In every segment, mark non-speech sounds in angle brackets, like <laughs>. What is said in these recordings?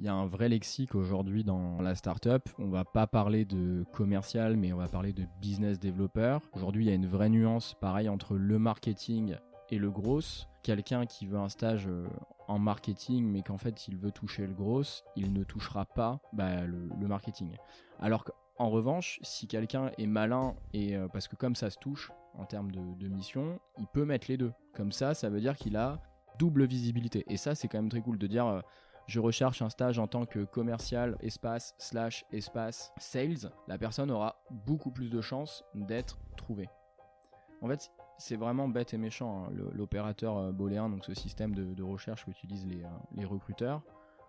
il y a un vrai lexique aujourd'hui dans la startup. On va pas parler de commercial, mais on va parler de business developer. Aujourd'hui, il y a une vraie nuance, pareil, entre le marketing et le gros. Quelqu'un qui veut un stage euh, en marketing, mais qu'en fait il veut toucher le gros, il ne touchera pas bah, le, marketing. Alors qu'en revanche, si quelqu'un est malin, et euh, parce que comme ça se touche en termes de, mission, il peut mettre les deux. Comme ça, ça veut dire qu'il a double visibilité. Et ça, c'est quand même très cool de dire. Euh, je recherche un stage en tant que commercial espace slash espace sales, la personne aura beaucoup plus de chances d'être trouvée. En fait, c'est vraiment bête et méchant. Hein. L'opérateur euh, booléen, donc ce système de, recherche qu'utilisent les, euh, les recruteurs,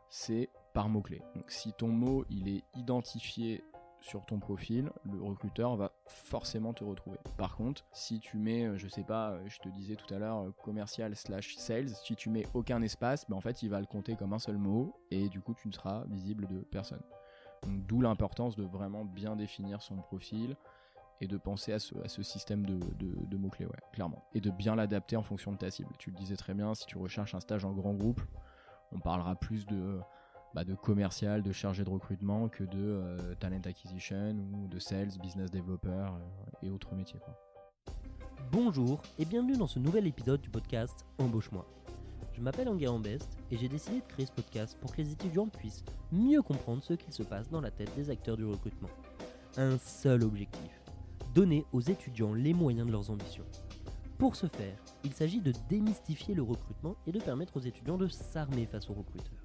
c'est par mots-clés. Donc si ton mot il est identifié sur ton profil, le recruteur va forcément te retrouver. Par contre, si tu mets, euh, je sais pas, je te disais tout à l'heure, commercial slash sales, si tu mets aucun espace, ben en fait il va le compter comme un seul mot et du coup tu ne seras visible de personne. Donc d'où l'importance de vraiment bien définir son profil, et de penser à ce, système de, mots-clés, ouais, clairement. Et de bien l'adapter en fonction de ta cible. Tu le disais très bien, si tu recherches un stage en grand groupe, on parlera plus de, bah, de commercial, de chargé de recrutement que de euh, talent acquisition ou de sales, business developer euh, et autres métiers. Bonjour et bienvenue dans ce nouvel épisode du podcast Embauche-moi. Je m'appelle Enguerrand Best et j'ai décidé de créer ce podcast pour que les étudiants puissent mieux comprendre ce qu'il se passe dans la tête des acteurs du recrutement. Un seul objectif donner aux étudiants les moyens de leurs ambitions. Pour ce faire, il s'agit de démystifier le recrutement et de permettre aux étudiants de s'armer face aux recruteurs.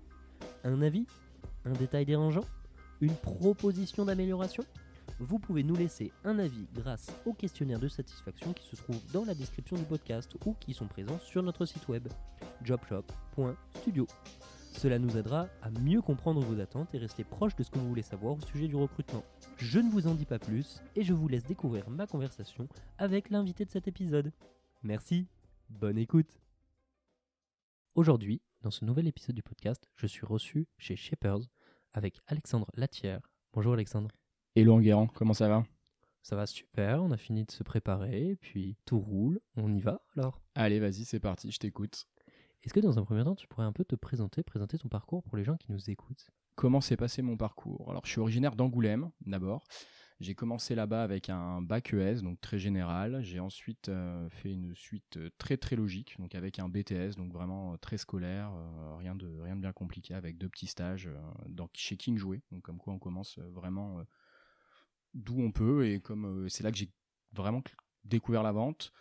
Un avis Un détail dérangeant Une proposition d'amélioration? Vous pouvez nous laisser un avis grâce au questionnaire de satisfaction qui se trouve dans la description du podcast ou qui sont présents sur notre site web jobshop.studio. Cela nous aidera à mieux comprendre vos attentes et rester proche de ce que vous voulez savoir au sujet du recrutement. Je ne vous en dis pas plus et je vous laisse découvrir ma conversation avec l'invité de cet épisode. Merci, bonne écoute. Aujourd'hui, dans ce nouvel épisode du podcast, je suis reçu chez Shapers avec Alexandre Latière. Bonjour Alexandre. Hello Enguerrand, comment ça va? Ça va super, on a fini de se préparer, puis tout roule, on y va alors? Allez, vas-y, c'est parti, je t'écoute. Est-ce que dans un premier temps, tu pourrais un peu te présenter, présenter ton parcours pour les gens qui nous écoutent? Comment s'est passé mon parcours? Alors, je suis originaire d'Angoulême, d'abord. J'ai commencé là-bas avec un bac ES, donc très général. J'ai ensuite euh, fait une suite euh, très très logique, donc avec un BTS, donc vraiment euh, très scolaire, rien de rien de bien compliqué, avec deux petits stages dans, chez King Jouet. Donc comme quoi on commence vraiment d'où on peut et comme c'est là que j'ai vraiment découvert la vente.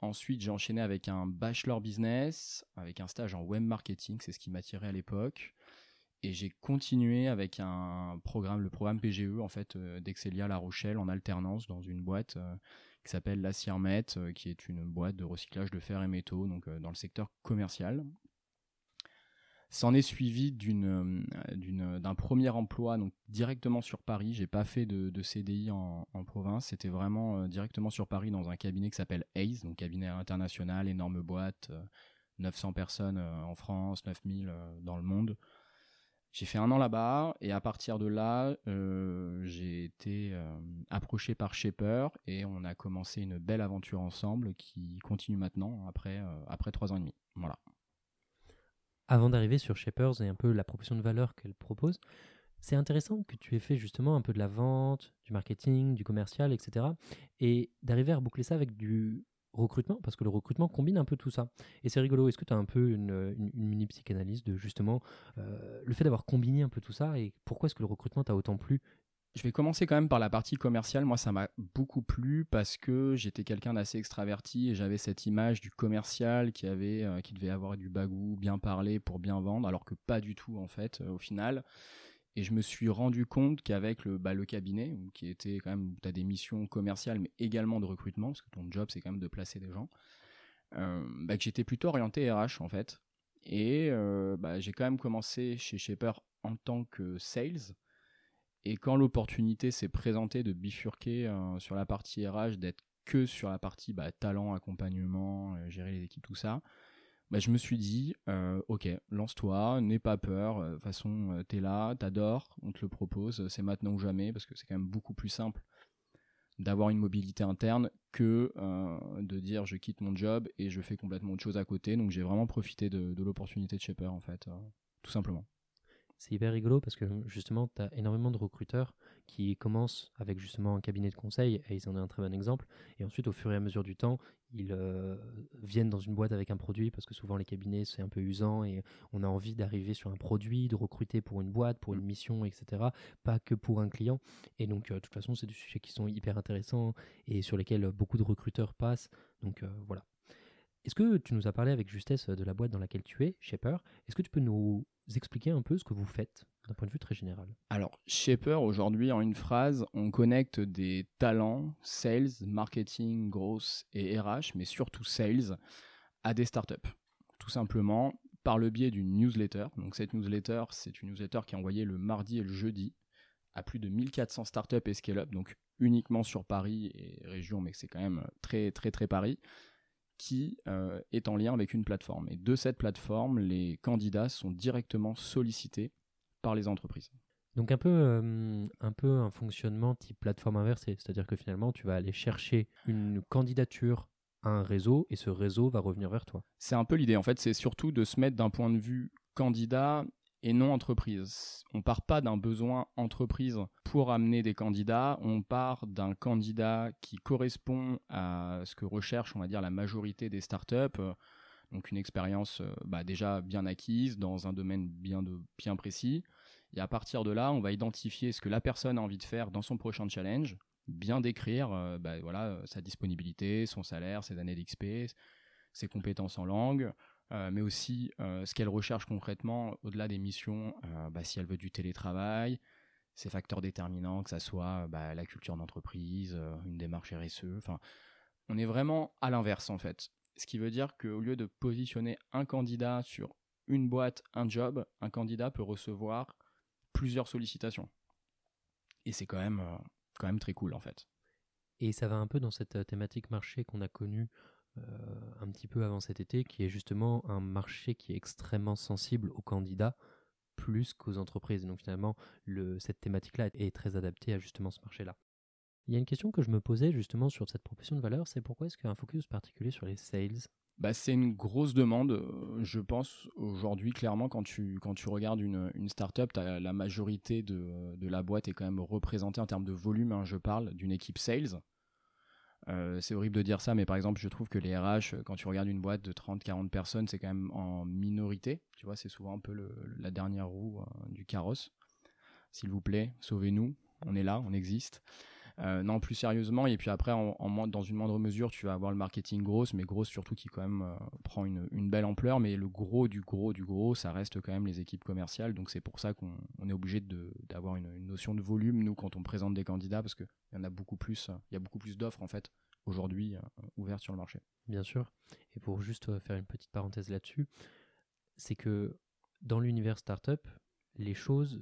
Ensuite, j'ai enchaîné avec un bachelor business, avec un stage en web marketing, c'est ce qui m'attirait à l'époque. Et j'ai continué avec un programme, le programme PGE en fait euh, d'Excelia La Rochelle en alternance dans une boîte euh, qui s'appelle la Ciermet, euh, qui est une boîte de recyclage de fer et métaux, donc dans le secteur commercial. S'en est suivi d'une, d'un premier emploi donc directement sur Paris. J'ai pas fait de, CDI en, province. C'était vraiment directement sur Paris dans un cabinet qui s'appelle ACE, donc cabinet international, énorme boîte, 900 personnes en France, 9000 dans le monde. J'ai fait un an là-bas et à partir de là, euh, j'ai été euh, approché par Shaper et on a commencé une belle aventure ensemble qui continue maintenant après, euh, après trois ans et demi. Voilà. Avant d'arriver sur Shapers et un peu la proposition de valeur qu'elle propose, c'est intéressant que tu aies fait justement un peu de la vente, du marketing, du commercial, etc. Et d'arriver à boucler ça avec du recrutement, parce que le recrutement combine un peu tout ça. Et c'est rigolo, est-ce que tu as un peu une, mini psychanalyse de justement euh, le fait d'avoir combiné un peu tout ça et pourquoi est-ce que le recrutement t'a autant plu? Je vais commencer quand même par la partie commerciale. Moi, ça m'a beaucoup plu parce que j'étais quelqu'un d'assez extraverti et j'avais cette image du commercial qui avait, euh, qui devait avoir du bagou, bien parler pour bien vendre, alors que pas du tout en fait. Euh, au final, et je me suis rendu compte qu'avec le, bah, cabinet, qui était quand même, tu as des missions commerciales, mais également de recrutement, parce que ton job, c'est quand même de placer des gens, euh, bah, que j'étais plutôt orienté RH, en fait. Et euh, bah, j'ai quand même commencé chez Shaper en tant que sales. Et quand l'opportunité s'est présentée de bifurquer euh, sur la partie RH, d'être que sur la partie talent, accompagnement, gérer les équipes, tout ça, bah, je me suis dit, euh, ok, lance-toi, n'aie pas peur, euh, de toute façon, euh, t'es là, t'adores, on te le propose, c'est maintenant ou jamais, parce que c'est quand même beaucoup plus simple d'avoir une mobilité interne que de dire je quitte mon job et je fais complètement autre chose à côté. Donc j'ai vraiment profité de, l'opportunité de Shaper, en fait, tout simplement. C'est hyper rigolo parce que justement, tu as énormément de recruteurs qui commencent avec justement un cabinet de conseil, et ils en ont un très bon exemple, et ensuite au fur et à mesure du temps, ils euh, viennent dans une boîte avec un produit, parce que souvent les cabinets c'est un peu usant, et on a envie d'arriver sur un produit, de recruter pour une boîte, pour une mission, etc., pas que pour un client. Et donc, euh, de toute façon, c'est des sujets qui sont hyper intéressants et sur lesquels beaucoup de recruteurs passent. Donc euh, voilà. Est-ce que tu nous as parlé avec justesse de la boîte dans laquelle tu es, Shaper? Est-ce que tu peux nous expliquer un peu ce que vous faites d'un point de vue très général? Alors, Shaper, aujourd'hui, en une phrase, on connecte des talents, sales, marketing, growth et RH, mais surtout sales, à des startups. Tout simplement par le biais d'une newsletter. Donc, cette newsletter, c'est une newsletter qui est envoyée le mardi et le jeudi à plus de 1400 startups et scale-up, donc uniquement sur Paris et région, mais c'est quand même très, très, très Paris qui euh, est en lien avec une plateforme. Et de cette plateforme, les candidats sont directement sollicités par les entreprises. Donc un peu, euh, un peu un fonctionnement type plateforme inversée, c'est-à-dire que finalement tu vas aller chercher une candidature à un réseau et ce réseau va revenir vers toi. C'est un peu l'idée en fait, c'est surtout de se mettre d'un point de vue candidat et non entreprise. On part pas d'un besoin entreprise pour amener des candidats, on part d'un candidat qui correspond à ce que recherche, on va dire, la majorité des startups. Donc une expérience euh, bah, déjà bien acquise dans un domaine bien, précis. Et à partir de là, on va identifier ce que la personne a envie de faire dans son prochain challenge, bien décrire euh, bah, voilà, sa disponibilité, son salaire, ses années d'XP, ses compétences en langue, euh, mais aussi euh, ce qu'elle recherche concrètement au-delà des missions, euh, bah, si elle veut du télétravail, ses facteurs déterminants, que ça soit bah, la culture d'entreprise, une démarche RSE. Enfin, on est vraiment à l'inverse en fait. Ce qui veut dire qu'au lieu de positionner un candidat sur une boîte, un job, un candidat peut recevoir plusieurs sollicitations. Et c'est quand même, quand même très cool en fait. Et ça va un peu dans cette thématique marché qu'on a connue un petit peu avant cet été, qui est justement un marché qui est extrêmement sensible aux candidats plus qu'aux entreprises. Donc finalement, le, cette thématique-là est très adaptée à justement ce marché-là. Il y a une question que je me posais justement sur cette proposition de valeur, c'est pourquoi est-ce qu'il y a un focus particulier sur les sales? Bah, c'est une grosse demande, euh, je pense, aujourd'hui, clairement, quand tu, quand tu regardes une, une startup, la majorité de, de, la boîte est quand même représentée en termes de volume, hein, je parle, d'une équipe sales. Euh, c'est horrible de dire ça, mais par exemple, je trouve que les RH, quand tu regardes une boîte de 30-40 personnes, c'est quand même en minorité. Tu vois, c'est souvent un peu la dernière roue euh, du carrosse. S'il vous plaît, sauvez-nous. On est là, on existe. Euh, non, plus sérieusement, et puis après, en, dans une moindre mesure, tu vas avoir le marketing grosse, mais grosse surtout qui quand même prend une, belle ampleur. Mais le gros du gros du gros, ça reste quand même les équipes commerciales. Donc c'est pour ça qu'on est obligé d'avoir une, notion de volume, nous, quand on présente des candidats, parce qu'il y en a beaucoup plus, il y a beaucoup plus d'offres en fait aujourd'hui euh, ouvertes sur le marché. Bien sûr. Et pour juste euh, faire une petite parenthèse là-dessus, c'est que dans l'univers startup, les choses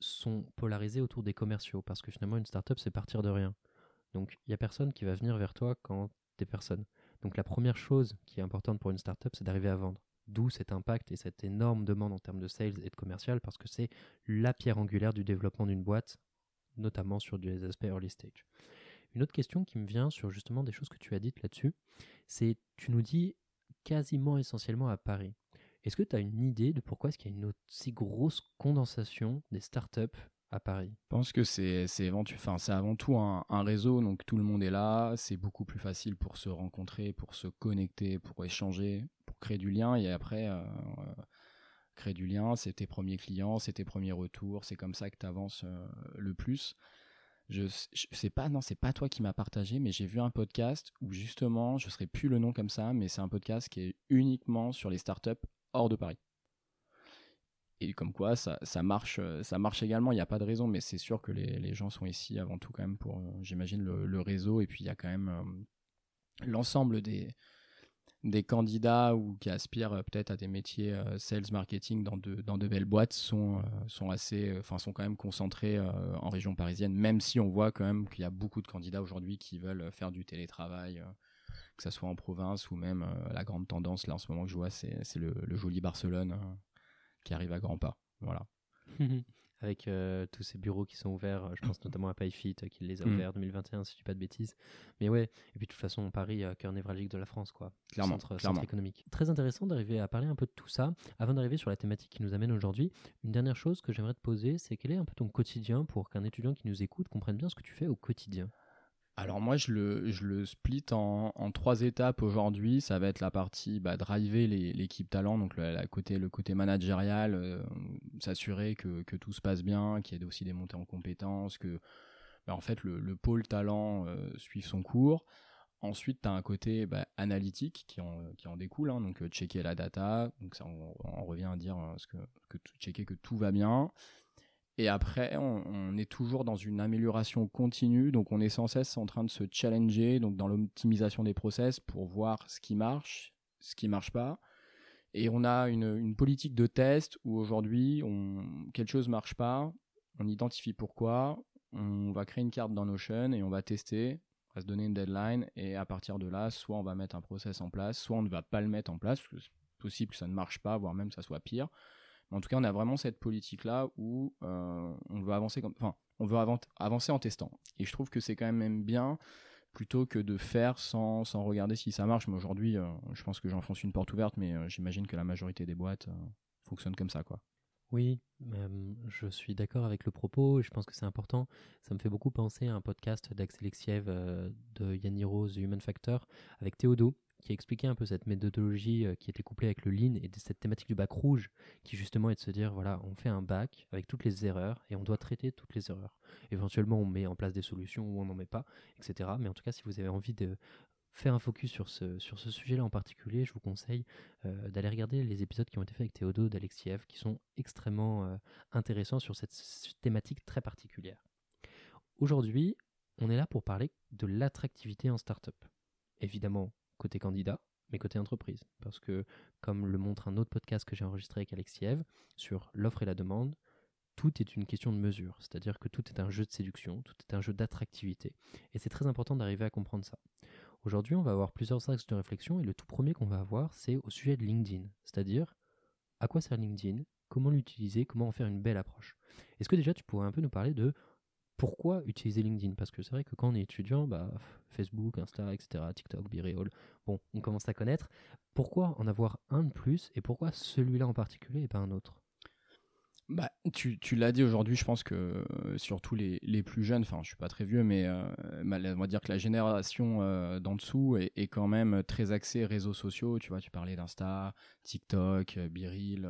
sont polarisées autour des commerciaux parce que finalement une startup c'est partir de rien. Donc il n'y a personne qui va venir vers toi quand t'es personne. Donc la première chose qui est importante pour une startup c'est d'arriver à vendre. D'où cet impact et cette énorme demande en termes de sales et de commercial parce que c'est la pierre angulaire du développement d'une boîte, notamment sur des aspects early stage. Une autre question qui me vient sur justement des choses que tu as dites là-dessus, c'est tu nous dis quasiment essentiellement à Paris. Est-ce que tu as une idée de pourquoi est-ce qu'il y a une aussi grosse condensation des startups à Paris? Je pense que c'est enfin, avant tout un, réseau, donc tout le monde est là, c'est beaucoup plus facile pour se rencontrer, pour se connecter, pour échanger, pour créer du lien, et après, euh, euh, créer du lien, c'est tes premiers clients, c'est tes premiers retours, c'est comme ça que tu avances euh, le plus. Je, sais pas, non, c'est pas toi qui m'as partagé, mais j'ai vu un podcast où justement, je serai plus le nom comme ça, mais c'est un podcast qui est uniquement sur les startups hors de Paris. Et comme quoi, ça, marche, euh, ça marche également. Il n'y a pas de raison, mais c'est sûr que les, gens sont ici avant tout quand même pour, euh, j'imagine, le, réseau. Et puis il y a quand même euh, l'ensemble des, des candidats ou qui aspirent peut-être à des métiers sales marketing dans de, dans de belles boîtes sont, sont assez, enfin sont quand même concentrés en région parisienne, même si on voit quand même qu'il y a beaucoup de candidats aujourd'hui qui veulent faire du télétravail, que ce soit en province ou même la grande tendance là en ce moment que je vois, c'est le, le, joli Barcelone qui arrive à grands pas. Voilà. <laughs> avec euh, tous ces bureaux qui sont ouverts. euh, Je pense notamment à PayFit euh, qui les a Mm. ouverts 2021, si je dis pas de bêtises. Mais ouais, et puis de toute façon, Paris, euh, cœur névralgique de la France, quoi. Clairement, centre, centre clairement. économique. Très intéressant d'arriver à parler un peu de tout ça. Avant d'arriver sur la thématique qui nous amène aujourd'hui, une dernière chose que j'aimerais te poser, c'est quel est un peu ton quotidien pour qu'un étudiant qui nous écoute comprenne bien ce que tu fais au quotidien? Alors moi, je le, je le split en, trois étapes aujourd'hui. Ça va être la partie bah, driver l'équipe talent, donc le, côté, managérial, euh, s'assurer que, tout se passe bien, qu'il y ait aussi des montées en compétences, que bah, en fait le, le pôle talent euh, suive son cours. Ensuite, tu as un côté bah, analytique qui en, qui en découle, hein, donc euh, checker la data, donc ça on, revient à dire euh, ce que, que checker que tout va bien. Et après, on, est toujours dans une amélioration continue, donc on est sans cesse en train de se challenger, donc dans l'optimisation des process pour voir ce qui marche, ce qui marche pas. Et on a une, politique de test où aujourd'hui, quelque chose marche pas, on identifie pourquoi, on va créer une carte dans Notion et on va tester, on va se donner une deadline et à partir de là, soit on va mettre un process en place, soit on ne va pas le mettre en place, parce que c'est possible que ça ne marche pas, voire même que ça soit pire. En tout cas, on a vraiment cette politique-là où euh, on veut avancer en testant. Et je trouve que c'est quand même bien plutôt que de faire sans, sans regarder si ça marche. Mais aujourd'hui, euh, je pense que j'enfonce une porte ouverte, mais euh, j'imagine que la majorité des boîtes fonctionnent comme ça, quoi. Oui, je suis d'accord avec le propos et je pense que c'est important. Ça me fait beaucoup penser à un podcast d'Axel Exiev de Yanni Rose, Human Factor, avec Théodo, qui expliquait un peu cette méthodologie euh, qui était couplée avec le lean et cette thématique du bac rouge, qui justement est de se dire, voilà, on fait un bac avec toutes les erreurs et on doit traiter toutes les erreurs. Éventuellement, on met en place des solutions ou on n'en met pas, etc. Mais en tout cas, si vous avez envie de faire un focus sur ce, sujet-là en particulier, je vous conseille euh, d'aller regarder les épisodes qui ont été faits avec Théodo d'Alexiev, qui sont extrêmement euh, intéressants sur cette thématique très particulière. Aujourd'hui, on est là pour parler de l'attractivité en startup. Évidemment, côté candidat, mais côté entreprise. Parce que, comme le montre un autre podcast que j'ai enregistré avec Alexiev sur l'offre et la demande, tout est une question de mesure. C'est-à-dire que tout est un jeu de séduction, tout est un jeu d'attractivité. Et c'est très important d'arriver à comprendre ça. Aujourd'hui, on va avoir plusieurs axes de réflexion et le tout premier qu'on va avoir, c'est au sujet de LinkedIn. C'est-à-dire, à quoi sert LinkedIn? Comment l'utiliser? Comment en faire une belle approche? Est-ce que déjà tu pourrais un peu nous parler de pourquoi utiliser LinkedIn? Parce que c'est vrai que quand on est étudiant, bah, Facebook, Insta, etc., TikTok, BeReal, bon, on commence à connaître. Pourquoi en avoir un de plus et pourquoi celui-là en particulier et pas un autre? Bah, tu, tu l'as dit aujourd'hui, je pense que euh, surtout les, les plus jeunes, enfin je suis pas très vieux, mais euh, on va dire que la génération euh, d'en dessous est, quand même très axée réseaux sociaux. Tu vois, tu parlais d'Insta, TikTok, Biril,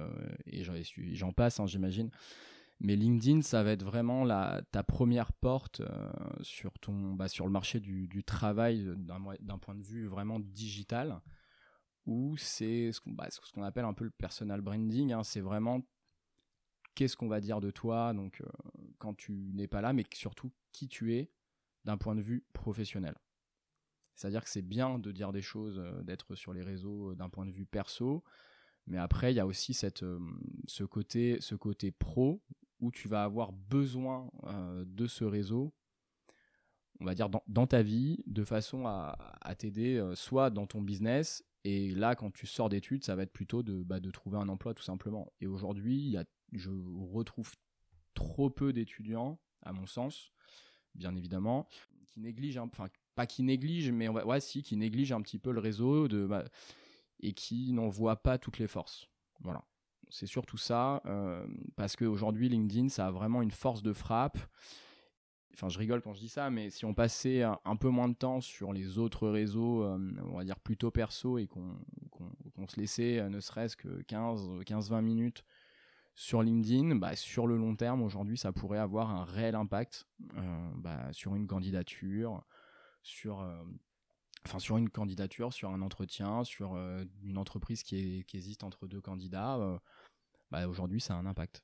et j'en- et j'en passe, hein, j'imagine. Mais LinkedIn, ça va être vraiment la, ta première porte euh, sur, ton, bah, sur le marché du, du travail d'un point de vue vraiment digital, où c'est ce qu'on bah, ce appelle un peu le personal branding. hein. c'est vraiment qu'est-ce qu'on va dire de toi donc euh, quand tu n'es pas là, mais surtout qui tu es d'un point de vue professionnel. C'est-à-dire que c'est bien de dire des choses, euh, d'être sur les réseaux d'un point de vue perso, mais après il y a aussi cette, ce, côté, ce côté pro où tu vas avoir besoin euh, de ce réseau, on va dire dans, ta vie, de façon à, t'aider euh, soit dans ton business, et là quand tu sors d'études, ça va être plutôt de, bah, de trouver un emploi tout simplement. Et aujourd'hui, je retrouve trop peu d'étudiants, à mon sens, bien évidemment, qui négligent, enfin pas qui négligent, mais on va, ouais si, qui négligent un petit peu le réseau de, bah, et qui n'en voient pas toutes les forces. Voilà, c'est surtout ça, euh, parce qu'aujourd'hui LinkedIn, ça a vraiment une force de frappe. Enfin, je rigole quand je dis ça, mais si on passait un, peu moins de temps sur les autres réseaux, euh, on va dire plutôt perso, et qu'on se laissait euh, ne serait-ce que 15-20 minutes sur LinkedIn, bah, sur le long terme, aujourd'hui, ça pourrait avoir un réel impact bah, sur une candidature, sur, enfin, sur une candidature, sur un entretien, sur une entreprise qui, est- qui existe entre deux candidats. Euh, bah, aujourd'hui, ça a un impact.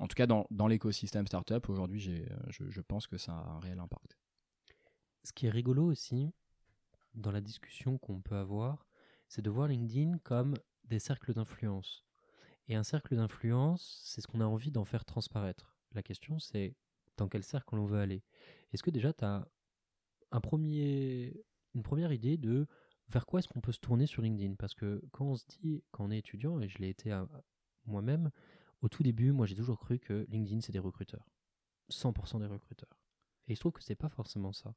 En tout cas, dans, l'écosystème startup, aujourd'hui, j'ai- je, pense que ça a un réel impact. Ce qui est rigolo aussi, dans la discussion qu'on peut avoir, c'est de voir LinkedIn comme des cercles d'influence. Et un cercle d'influence, c'est ce qu'on a envie d'en faire transparaître. La question, c'est dans quel cercle on veut aller. Est-ce que déjà, tu as un une première idée de vers quoi est-ce qu'on peut se tourner sur LinkedIn? Parce que quand on se dit, quand on est étudiant, et je l'ai été à- moi-même, au tout début, moi j'ai toujours cru que LinkedIn c'est des recruteurs. 100% des recruteurs. Et il se trouve que c'est pas forcément ça.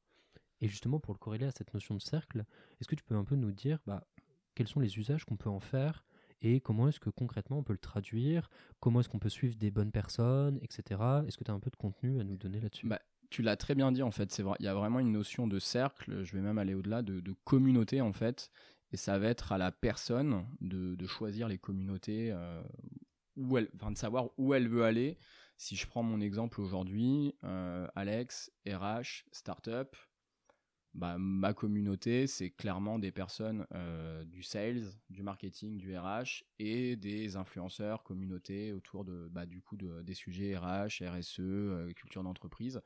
Et justement, pour le corréler à cette notion de cercle, est-ce que tu peux un peu nous dire bah, quels sont les usages qu'on peut en faire et comment est-ce que concrètement on peut le traduire Comment est-ce qu'on peut suivre des bonnes personnes, etc. Est-ce que tu as un peu de contenu à nous donner là-dessus? Bah, Tu l'as très bien dit en fait. Il y a vraiment une notion de cercle. Je vais même aller au-delà de, communauté en fait. Et ça va être à la personne de, choisir les communautés, euh, elle, de savoir où elle veut aller. Si je prends mon exemple aujourd'hui, euh, Alex, RH, startup, bah, ma communauté, c'est clairement des personnes euh, du sales, du marketing, du RH et des influenceurs, communautés autour de, bah, du coup des sujets RH, RSE, euh, culture d'entreprise.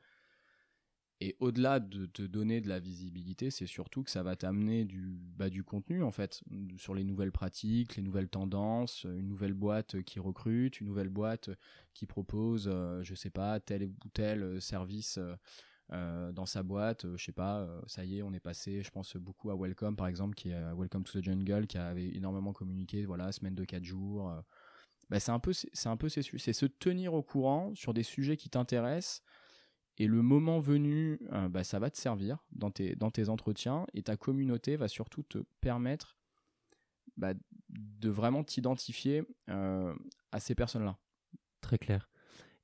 Et au-delà de te donner de la visibilité, c'est surtout que ça va t'amener du, bah, du contenu en fait sur les nouvelles pratiques, les nouvelles tendances, une nouvelle boîte qui recrute, une nouvelle boîte qui propose, euh, je sais pas, tel ou tel service euh, dans sa boîte, euh, je sais pas, euh, ça y est, on est passé, je pense beaucoup à Welcome par exemple, qui est Welcome to the Jungle, qui avait énormément communiqué, voilà, semaine de 4 jours. Bah, c'est un peu, c'est un peu, c'est se tenir au courant sur des sujets qui t'intéressent. Et le moment venu, bah, ça va te servir dans tes, dans tes entretiens et ta communauté va surtout te permettre bah, de vraiment t'identifier à ces personnes-là. Très clair.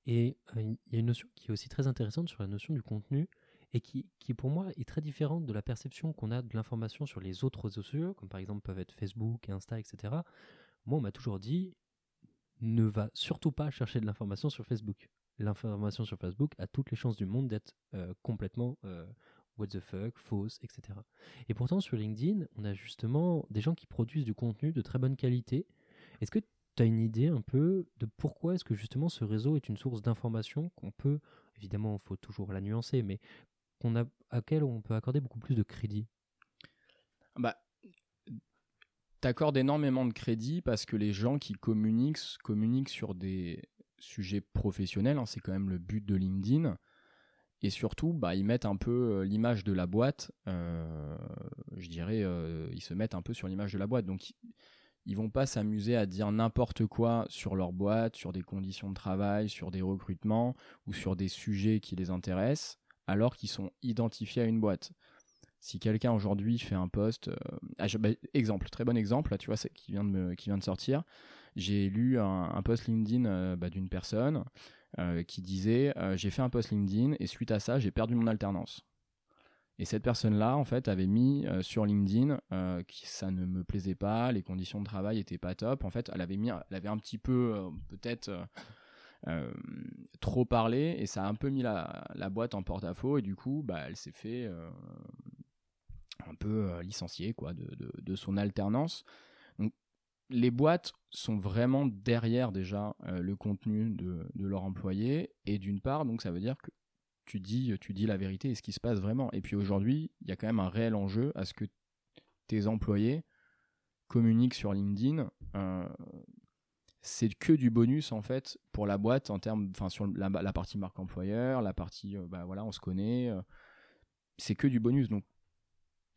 Et il y a une notion qui est aussi très intéressante sur la notion du contenu et qui, qui pour moi est très différente de la perception qu'on a de l'information sur les autres réseaux sociaux, comme par exemple peuvent être Facebook, Insta, etc. Moi, on m'a toujours dit ne va surtout pas chercher de l'information sur Facebook. L'information sur Facebook a toutes les chances du monde d'être complètement what the fuck, fausse, etc. Et pourtant, sur LinkedIn, on a justement des gens qui produisent du contenu de très bonne qualité. Est-ce que tu as une idée un peu de pourquoi est-ce que justement ce réseau est une source d'information qu'on peut, évidemment, il faut toujours la nuancer, mais qu'on a, à laquelle on peut accorder beaucoup plus de crédit? Bah, accordes énormément de crédit parce que les gens qui communiquent communiquent sur des sujets professionnels, hein, c'est quand même le but de LinkedIn. Et surtout, bah, ils mettent un peu euh, l'image de la boîte. Euh, je dirais, euh, ils se mettent un peu sur l'image de la boîte. Donc, ils vont pas s'amuser à dire n'importe quoi sur leur boîte, sur des conditions de travail, sur des recrutements ou sur des sujets qui les intéressent, alors qu'ils sont identifiés à une boîte. Si quelqu'un aujourd'hui fait un post, euh, ah, bah, exemple, très bon exemple, là, tu vois, qui vient de sortir. J'ai lu un, post LinkedIn euh, bah, d'une personne euh, qui disait j'ai fait un post LinkedIn et suite à ça j'ai perdu mon alternance. Et cette personne-là, en fait, avait mis sur LinkedIn que ça ne me plaisait pas, les conditions de travail étaient pas top. En fait, elle avait mis, elle avait un petit peu, peut-être, trop parlé et ça a un peu mis la, boîte en porte-à-faux et du coup, bah, elle s'est fait un peu licencier quoi de, son alternance. Donc, les boîtes sont vraiment derrière déjà le contenu de, de leur employé et d'une part, donc ça veut dire que tu dis, tu dis la vérité et ce qui se passe vraiment. Et puis aujourd'hui, il y a quand même un réel enjeu à ce que tes employés communiquent sur LinkedIn. Euh, c'est que du bonus en fait pour la boîte en termes, enfin sur la, partie marque employeur, la partie, euh, bah voilà, on se connaît. Euh, c'est que du bonus. Donc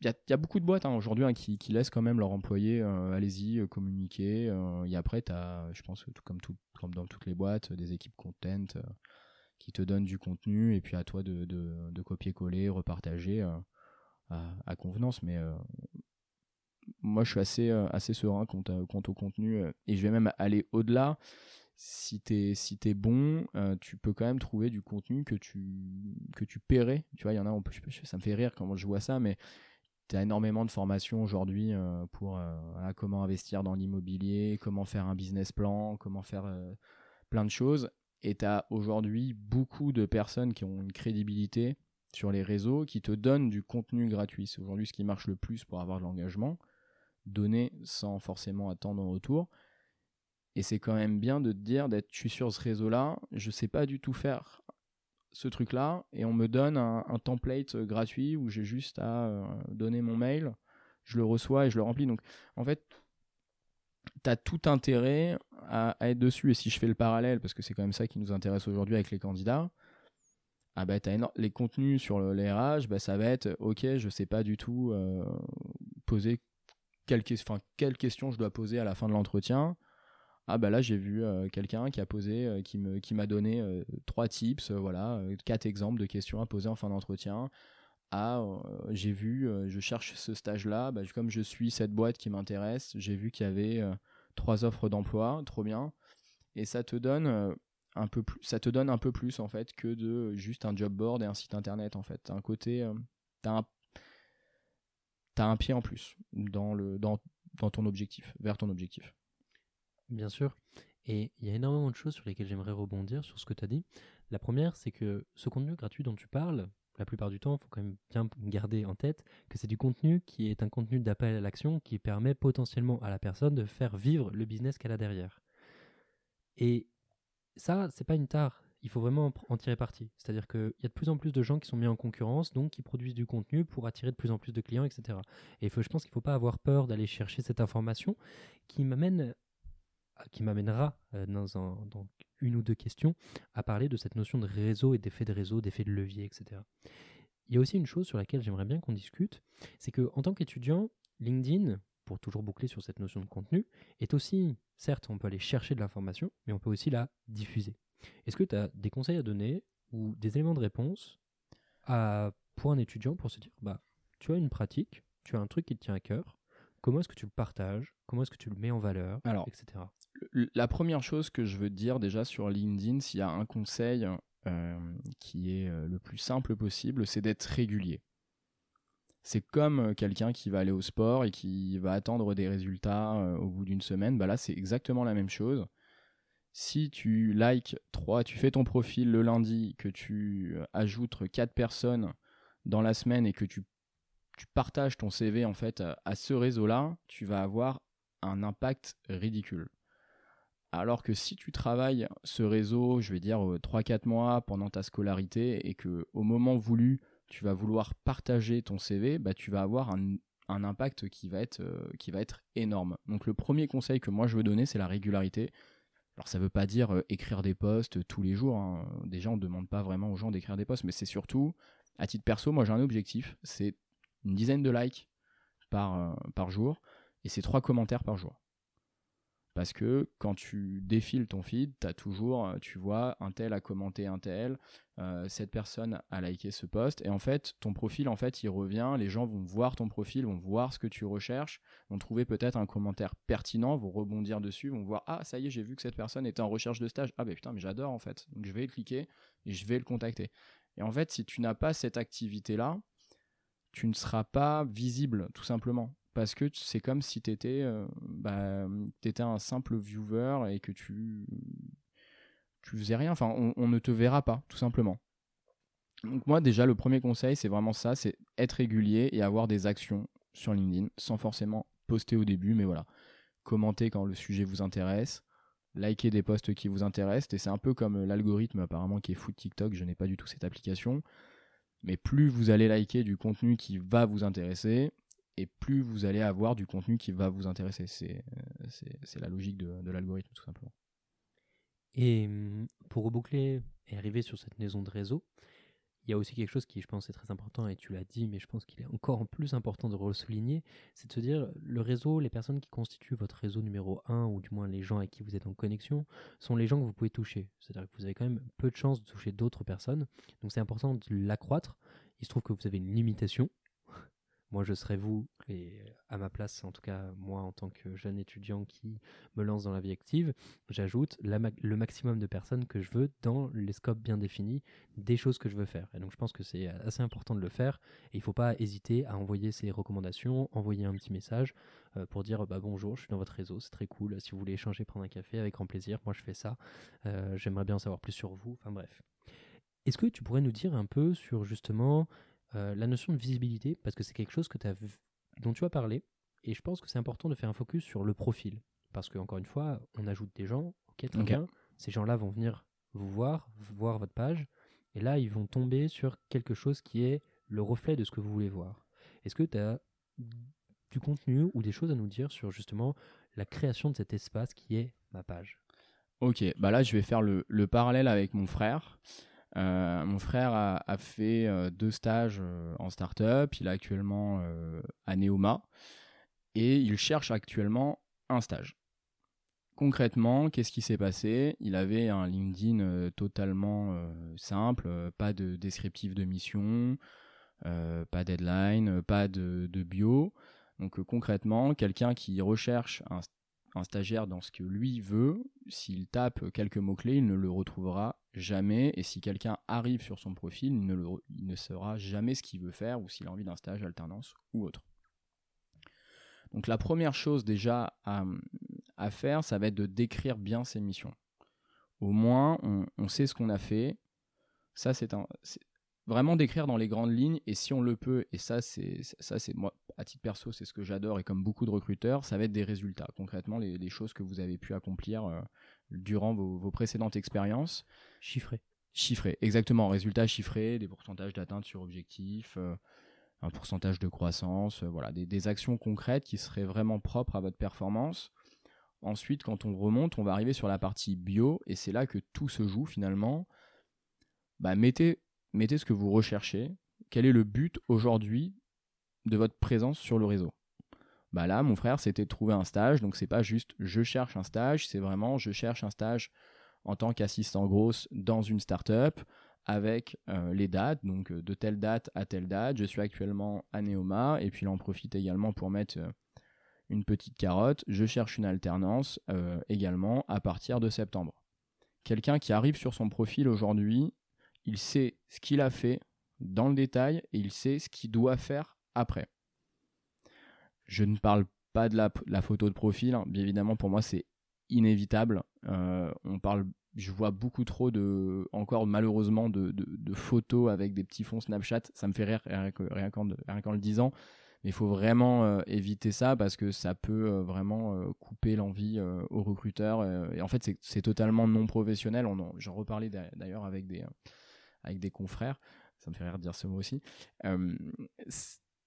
il y, a, beaucoup de boîtes hein, aujourd'hui hein, qui, laissent quand même leurs employés, allez-y, communiquer. et après, tu as, je pense, tout, comme, dans toutes les boîtes, des équipes content qui te donne du contenu et puis à toi de, copier-coller, repartager euh, à, convenance. Mais euh, moi, je suis assez, euh, serein quant, au contenu et je vais même aller au-delà. Si tu si es bon, tu peux quand même trouver du contenu que tu, que tu paierais. Tu vois, il y en a, ça me fait rire quand je vois ça, mais tu as énormément de formations aujourd'hui pour comment investir dans l'immobilier, comment faire un business plan, comment faire plein de choses. Et tu as aujourd'hui beaucoup de personnes qui ont une crédibilité sur les réseaux qui te donnent du contenu gratuit. C'est aujourd'hui ce qui marche le plus pour avoir de l'engagement, donner sans forcément attendre en retour. Et c'est quand même bien de te dire d'être je suis sur ce réseau-là, je sais pas du tout faire ce truc-là, et on me donne un, template gratuit où j'ai juste à euh, donner mon mail, je le reçois et je le remplis. Donc en fait, tu as tout intérêt à, être dessus. Et si je fais le parallèle, parce que c'est quand même ça qui nous intéresse aujourd'hui avec les candidats, ah bah, les contenus sur le, les RH, bah, ça va être ok, je sais pas du tout euh, poser quelle, quelle question je dois poser à la fin de l'entretien. Ah bah là j'ai vu quelqu'un qui a posé, qui me, qui m'a donné trois tips, voilà, quatre exemples de questions à poser en fin d'entretien. Ah, j'ai vu, je cherche ce stage-là, bah, comme je suis cette boîte qui m'intéresse, j'ai vu qu'il y avait trois offres d'emploi, trop bien. Et ça te donne un peu plus, en fait que de juste un job board et un site internet en fait. un côté, t'as un, un pied en plus dans ton objectif, vers ton objectif. Bien sûr. Et il y a énormément de choses sur lesquelles j'aimerais rebondir sur ce que tu as dit. La première, c'est que ce contenu gratuit dont tu parles, la plupart du temps, il faut quand même bien garder en tête que c'est du contenu qui est un contenu d'appel à l'action qui permet potentiellement à la personne de faire vivre le business qu'elle a derrière. Et ça, c'est pas une tare. Il faut vraiment en tirer parti. C'est-à-dire qu'il y a de plus en plus de gens qui sont mis en concurrence, donc qui produisent du contenu pour attirer de plus en plus de clients, etc. Et je pense qu'il ne faut pas avoir peur d'aller chercher cette information qui m'amène qui m'amènera euh, dans, dans, une ou deux questions à parler de cette notion de réseau et d'effet de réseau, d'effet de levier, etc. Il y a aussi une chose sur laquelle j'aimerais bien qu'on discute, c'est que en tant qu'étudiant, LinkedIn, pour toujours boucler sur cette notion de contenu, est aussi, certes, on peut aller chercher de l'information, mais on peut aussi la diffuser. Est-ce que tu as des conseils à donner ou des éléments de réponse à, pour un étudiant pour se dire, bah, tu as une pratique, tu as un truc qui te tient à cœur, comment est-ce que tu le partages, comment est-ce que tu le mets en valeur, Alors, etc. La première chose que je veux dire déjà sur LinkedIn, s'il y a un conseil euh, qui est euh, le plus simple possible, c'est d'être régulier. C'est comme euh, quelqu'un qui va aller au sport et qui va attendre des résultats au bout d'une semaine. Bah là, c'est exactement la même chose. Si tu likes 3, tu fais ton profil le lundi, que tu ajoutes 4 personnes dans la semaine et que tu tu partages ton CV en fait à, ce réseau-là, tu vas avoir un impact ridicule. Alors que si tu travailles ce réseau, je vais dire 3-4 euh, mois pendant ta scolarité et que au moment voulu, tu vas vouloir partager ton CV, bah, tu vas avoir un, impact qui va, être, euh, qui va être énorme. Donc le premier conseil que moi je veux donner, c'est la régularité. Alors ça ne veut pas dire euh, écrire des posts tous les jours. Hein. Déjà, on ne demande pas vraiment aux gens d'écrire des posts, mais c'est surtout, à titre perso, moi j'ai un objectif, c'est une dizaine de likes par, par jour et c'est trois commentaires par jour. Parce que quand tu défiles ton feed, as toujours, euh, tu vois, un tel a commenté un tel, euh, cette personne a liké ce post, et en fait, ton profil, en fait, il revient, les gens vont voir ton profil, vont voir ce que tu recherches, vont trouver peut-être un commentaire pertinent, vont rebondir dessus, vont voir, ah, ça y est, j'ai vu que cette personne était en recherche de stage, ah ben putain, mais j'adore en fait, donc je vais cliquer et je vais le contacter. Et en fait, si tu n'as pas cette activité-là, tu ne seras pas visible, tout simplement. Parce que c'est comme si tu étais, euh, bah, un simple viewer et que tu, tu faisais rien. Enfin, on, ne te verra pas, tout simplement. Donc moi, déjà, le premier conseil, c'est vraiment ça, c'est être régulier et avoir des actions sur LinkedIn, sans forcément poster au début, mais voilà. Commenter quand le sujet vous intéresse, liker des posts qui vous intéressent, et c'est un peu comme l'algorithme apparemment qui est fou de TikTok, je n'ai pas du tout cette application mais plus vous allez liker du contenu qui va vous intéresser, et plus vous allez avoir du contenu qui va vous intéresser. C'est, c'est, la logique de, l'algorithme, tout simplement. Et hum, pour reboucler et arriver sur cette maison de réseau, il y a aussi quelque chose qui, je pense, est très important, et tu l'as dit, mais je pense qu'il est encore plus important de le souligner, c'est de se dire, le réseau, les personnes qui constituent votre réseau numéro 1, ou du moins les gens avec qui vous êtes en connexion, sont les gens que vous pouvez toucher. C'est-à-dire que vous avez quand même peu de chances de toucher d'autres personnes, donc c'est important de l'accroître. Il se trouve que vous avez une limitation, moi je serais vous, et à ma place, en tout cas moi en tant que jeune étudiant qui me lance dans la vie active, j'ajoute le maximum de personnes que je veux dans les scopes bien définis des choses que je veux faire. Et donc je pense que c'est assez important de le faire, et il ne faut pas hésiter à envoyer ses recommandations, envoyer un petit message euh, pour dire bah, bonjour, je suis dans votre réseau, c'est très cool, si vous voulez échanger, prendre un café, avec grand plaisir, moi je fais ça, euh, j'aimerais bien en savoir plus sur vous, enfin bref. Est-ce que tu pourrais nous dire un peu sur justement euh, la notion de visibilité, parce que c'est quelque chose que as dont tu as parlé, et je pense que c'est important de faire un focus sur le profil. Parce que, encore une fois, on ajoute des gens, ok, très bien, ces gens-là vont venir vous voir, voir votre page, et là, ils vont tomber sur quelque chose qui est le reflet de ce que vous voulez voir. Est-ce que tu as du contenu ou des choses à nous dire sur justement la création de cet espace qui est ma page? Ok, bah là je vais faire le, le parallèle avec mon frère. Euh, mon frère a, fait euh, deux stages euh, en start-up. Il est actuellement à Neoma et il cherche actuellement un stage. concrètement, qu'est-ce qui s'est passé? Il avait un LinkedIn totalement simple, pas de descriptif de mission, pas deadline, pas de, de bio. Donc concrètement, quelqu'un qui recherche un, un stagiaire dans ce que lui veut, s'il tape quelques mots-clés, il ne le retrouvera jamais. Et si quelqu'un arrive sur son profil, il ne, il ne saura jamais ce qu'il veut faire ou s'il a envie d'un stage, alternance ou autre. Donc la première chose déjà à, faire, ça va être de décrire bien ses missions. Au moins, on, sait ce qu'on a fait. Ça, c'est un, vraiment décrire dans les grandes lignes et si on le peut et ça c'est ça c'est moi à titre perso c'est ce que j'adore et comme beaucoup de recruteurs ça va être des résultats concrètement les, choses que vous avez pu accomplir euh, durant vos, précédentes expériences. Chiffrés chiffrés exactement. Résultats chiffrés des pourcentages d'atteinte sur objectif euh, un pourcentage de croissance euh, voilà des, des, actions concrètes qui seraient vraiment propres à votre performance. Ensuite quand on remonte on va arriver sur la partie bio et c'est là que tout se joue finalement. Bah, mettez mettez ce que vous recherchez. Quel est le but aujourd'hui de votre présence sur le réseau? Bah là, mon frère, c'était de trouver un stage. Donc c'est pas juste je cherche un stage, c'est vraiment je cherche un stage en tant qu'assistant grosse dans une startup avec euh, les dates, donc euh, de telle date à telle date. Je suis actuellement à Neoma et puis il en profite également pour mettre euh, une petite carotte. Je cherche une alternance également à partir de septembre. Quelqu'un qui arrive sur son profil aujourd'hui il sait ce qu'il a fait dans le détail et il sait ce qu'il doit faire après. Je ne parle pas de la, photo de profil, hein. bien évidemment pour moi c'est inévitable. Euh, on parle, je vois beaucoup trop de, encore malheureusement, de, photos avec des petits fonds Snapchat. Ça me fait rire rien qu'en le disant. Mais il faut vraiment euh, éviter ça parce que ça peut euh, vraiment couper l'envie aux recruteurs. et en fait, c'est totalement non professionnel. J'en reparlais d'ailleurs avec des, avec des confrères. Ça me fait rire de dire ce mot aussi.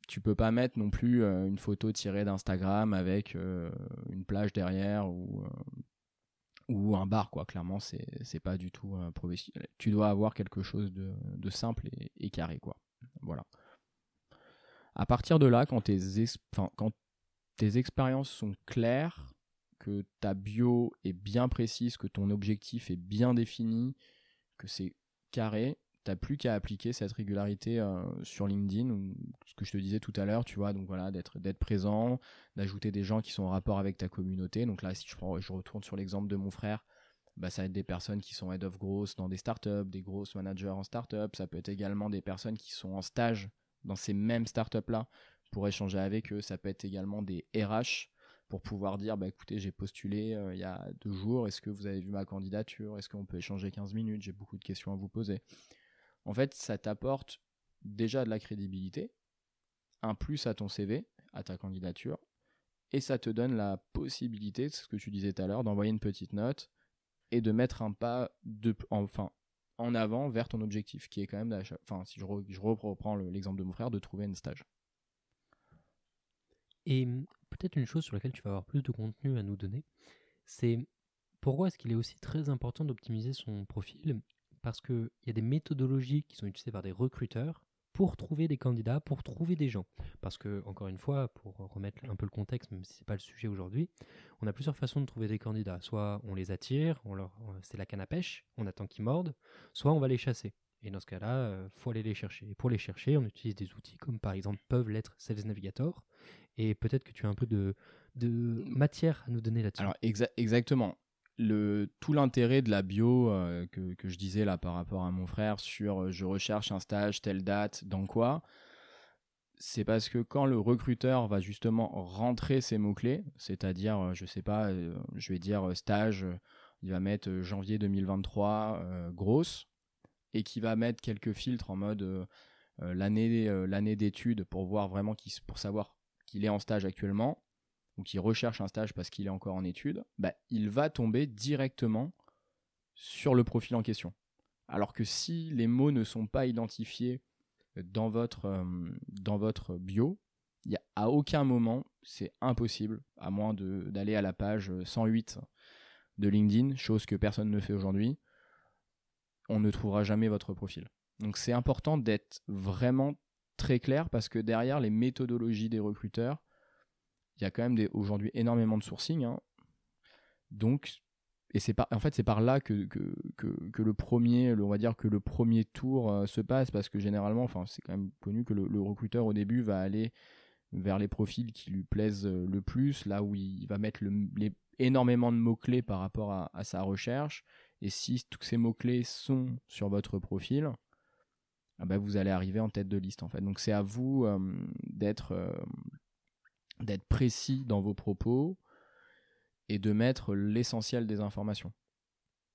Euh, tu peux pas mettre non plus euh, une photo tirée d'Instagram avec euh, une plage derrière ou, ou un bar, quoi. Clairement, c'est pas du tout professionnel. Tu dois avoir quelque chose de, de simple et, carré, quoi. Voilà. À partir de là, quand tes, quand tes expériences sont claires, que ta bio est bien précise, que ton objectif est bien défini, que c'est carré, t'as plus qu'à appliquer cette régularité euh, sur LinkedIn, ou ce que je te disais tout à l'heure, tu vois, donc voilà, d'être d'être présent, d'ajouter des gens qui sont en rapport avec ta communauté. Donc là, si je, je retourne sur l'exemple de mon frère, bah, ça va être des personnes qui sont head of growth dans des startups, des grosses managers en startup. Ça peut être également des personnes qui sont en stage dans ces mêmes startups-là pour échanger avec eux. Ça peut être également des RH pour pouvoir dire bah écoutez j'ai postulé euh, il y a deux jours est-ce que vous avez vu ma candidature? Est-ce qu'on peut échanger 15 minutes? J'ai beaucoup de questions à vous poser en fait, ça t'apporte déjà de la crédibilité, un plus à ton CV, à ta candidature, et ça te donne la possibilité, c'est ce que tu disais tout à l'heure, d'envoyer une petite note et de mettre un pas enfin, en avant vers ton objectif, qui est quand même, enfin, si je, reprends l'exemple de mon frère, de trouver un stage. Et hum, peut-être une chose sur laquelle tu vas avoir plus de contenu à nous donner, c'est pourquoi est-ce qu'il est aussi très important d'optimiser son profil parce qu'il y a des méthodologies qui sont utilisées par des recruteurs pour trouver des candidats, pour trouver des gens. Parce que, encore une fois, pour remettre un peu le contexte, même si ce n'est pas le sujet aujourd'hui, on a plusieurs façons de trouver des candidats. Soit on les attire, leur, c'est la canne à pêche, on attend qu'ils mordent, soit on va les chasser. Et dans ce cas-là, il euh, faut aller les chercher. Et pour les chercher, on utilise des outils comme par exemple peuvent l'être Sales Navigator. Et peut-être que tu as un peu de matière à nous donner là-dessus. Alors exactement le, tout l'intérêt de la bio euh, que, je disais là par rapport à mon frère sur euh, je recherche un stage, telle date, dans quoi, c'est parce que quand le recruteur va justement rentrer ses mots-clés, c'est-à-dire, euh, je sais pas, je vais dire stage, il va mettre janvier 2023 grosse, et qui va mettre quelques filtres en mode l'année d'études pour voir vraiment pour savoir qu'il est en stage actuellement ou qui recherche un stage parce qu'il est encore en études, bah, il va tomber directement sur le profil en question. Alors que si les mots ne sont pas identifiés dans votre, euh, dans votre bio, il y a, à aucun moment, c'est impossible, à moins d'aller à la page 108 de LinkedIn, chose que personne ne fait aujourd'hui, on ne trouvera jamais votre profil. Donc c'est important d'être vraiment très clair parce que derrière les méthodologies des recruteurs, il y a quand même aujourd'hui énormément de sourcing. Hein. Donc, et c'est en fait, c'est par là que, le premier, on va dire que le premier tour euh, se passe, parce que généralement, c'est quand même connu que le, recruteur au début va aller vers les profils qui lui plaisent euh, le plus, là où il va mettre énormément de mots-clés par rapport à, sa recherche. Et si tous ces mots-clés sont sur votre profil, ah bah, vous allez arriver en tête de liste en fait. Donc c'est à vous euh, d'être d'être précis dans vos propos, et de mettre l'essentiel des informations.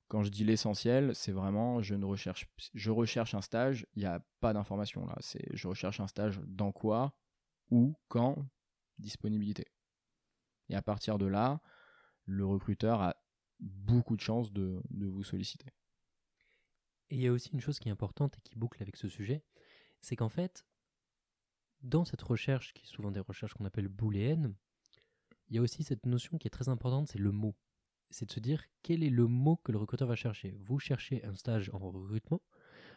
Quand je dis l'essentiel, c'est vraiment je ne recherche je recherche un stage, il n'y a pas d'information là, c'est je recherche un stage dans quoi, où, quand, disponibilité. Et à partir de là, le recruteur a beaucoup de chances de, de vous solliciter. Et il y a aussi une chose qui est importante et qui boucle avec ce sujet, c'est qu'en fait, dans cette recherche, qui est souvent des recherches qu'on appelle booléennes, il y a aussi cette notion qui est très importante, c'est le mot. C'est de se dire quel est le mot que le recruteur va chercher? Vous cherchez un stage en recrutement.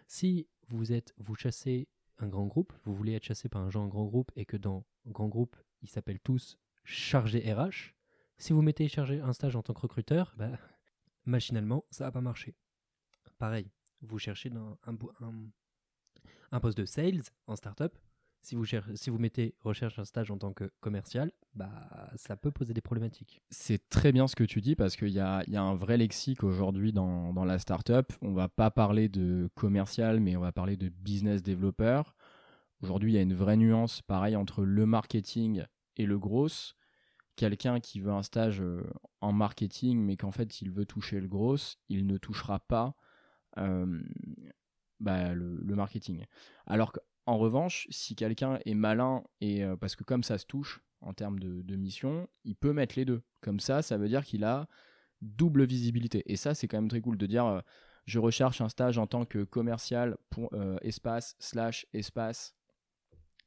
Si vous êtes, vous chassez un grand groupe, vous voulez être chassé par un genre grand groupe et que dans grand groupe, ils s'appellent tous chargé RH. Si vous mettez chargé un stage en tant que recruteur, bah, machinalement, ça va pas marcher. Pareil, vous cherchez un, un poste de sales en startup, si vous, si vous mettez recherche un stage en tant que commercial, bah, ça peut poser des problématiques. C'est très bien ce que tu dis parce qu'il y a, y a, un vrai lexique aujourd'hui dans, dans, la startup. On va pas parler de commercial, mais on va parler de business developer. Aujourd'hui, il y a une vraie nuance, pareil, entre le marketing et le gros. Quelqu'un qui veut un stage euh, en marketing, mais qu'en fait, il veut toucher le gros, il ne touchera pas euh, bah, le, le, marketing. Alors que en revanche, si quelqu'un est malin, et euh, parce que comme ça se touche en termes de, mission, il peut mettre les deux. Comme ça, ça veut dire qu'il a double visibilité. Et ça, c'est quand même très cool de dire, euh, je recherche un stage en tant que commercial pour euh, espace slash espace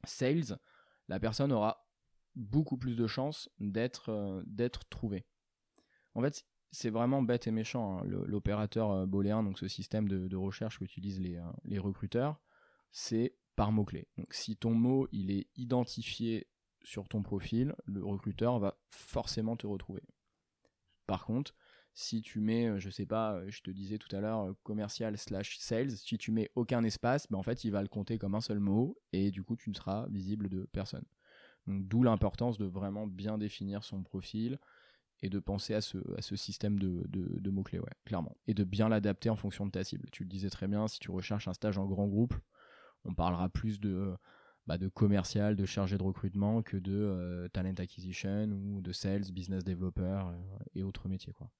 sales. La personne aura beaucoup plus de chances d'être d'être trouvée. En fait, c'est vraiment bête et méchant. Hein. L'opérateur booléen, donc ce système de, recherche qu'utilisent les, les recruteurs, c'est par mot-clé. Donc si ton mot il est identifié sur ton profil, le recruteur va forcément te retrouver. Par contre, si tu mets, euh, je sais pas, euh, je te disais tout à l'heure, euh, commercial slash sales, si tu mets aucun espace, ben en fait, il va le compter comme un seul mot et du coup, tu ne seras visible de personne. Donc, d'où l'importance de vraiment bien définir son profil et de penser à ce, système de, de mots-clés, ouais, clairement. Et de bien l'adapter en fonction de ta cible. Tu le disais très bien, si tu recherches un stage en grand groupe, on parlera plus de, bah, de commercial, de chargé de recrutement que de euh, talent acquisition ou de sales, business developer euh, et autres métiers. Quoi.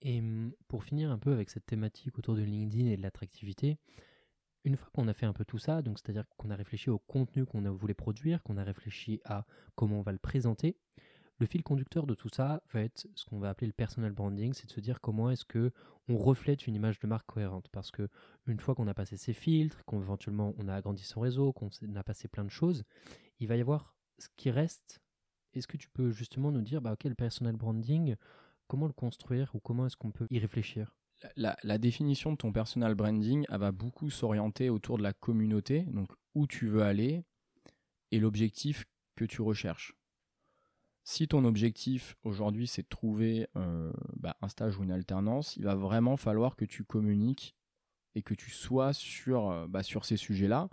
Et hum, pour finir un peu avec cette thématique autour de LinkedIn et de l'attractivité, une fois qu'on a fait un peu tout ça, donc c'est-à-dire qu'on a réfléchi au contenu qu'on voulait produire, qu'on a réfléchi à comment on va le présenter, le fil conducteur de tout ça va être ce qu'on va appeler le personal branding, c'est de se dire comment est-ce que on reflète une image de marque cohérente. Parce que une fois qu'on a passé ces filtres, qu'on on a agrandi son réseau, qu'on a passé plein de choses, il va y avoir ce qui reste. Est-ce que tu peux justement nous dire, bah ok, le personal branding, comment le construire ou comment est-ce qu'on peut y réfléchir? La, définition de ton personal branding, va beaucoup s'orienter autour de la communauté, donc où tu veux aller et l'objectif que tu recherches. Si ton objectif aujourd'hui c'est de trouver euh, bah, un stage ou une alternance, il va vraiment falloir que tu communiques et que tu sois sur, euh, bah, ces sujets-là.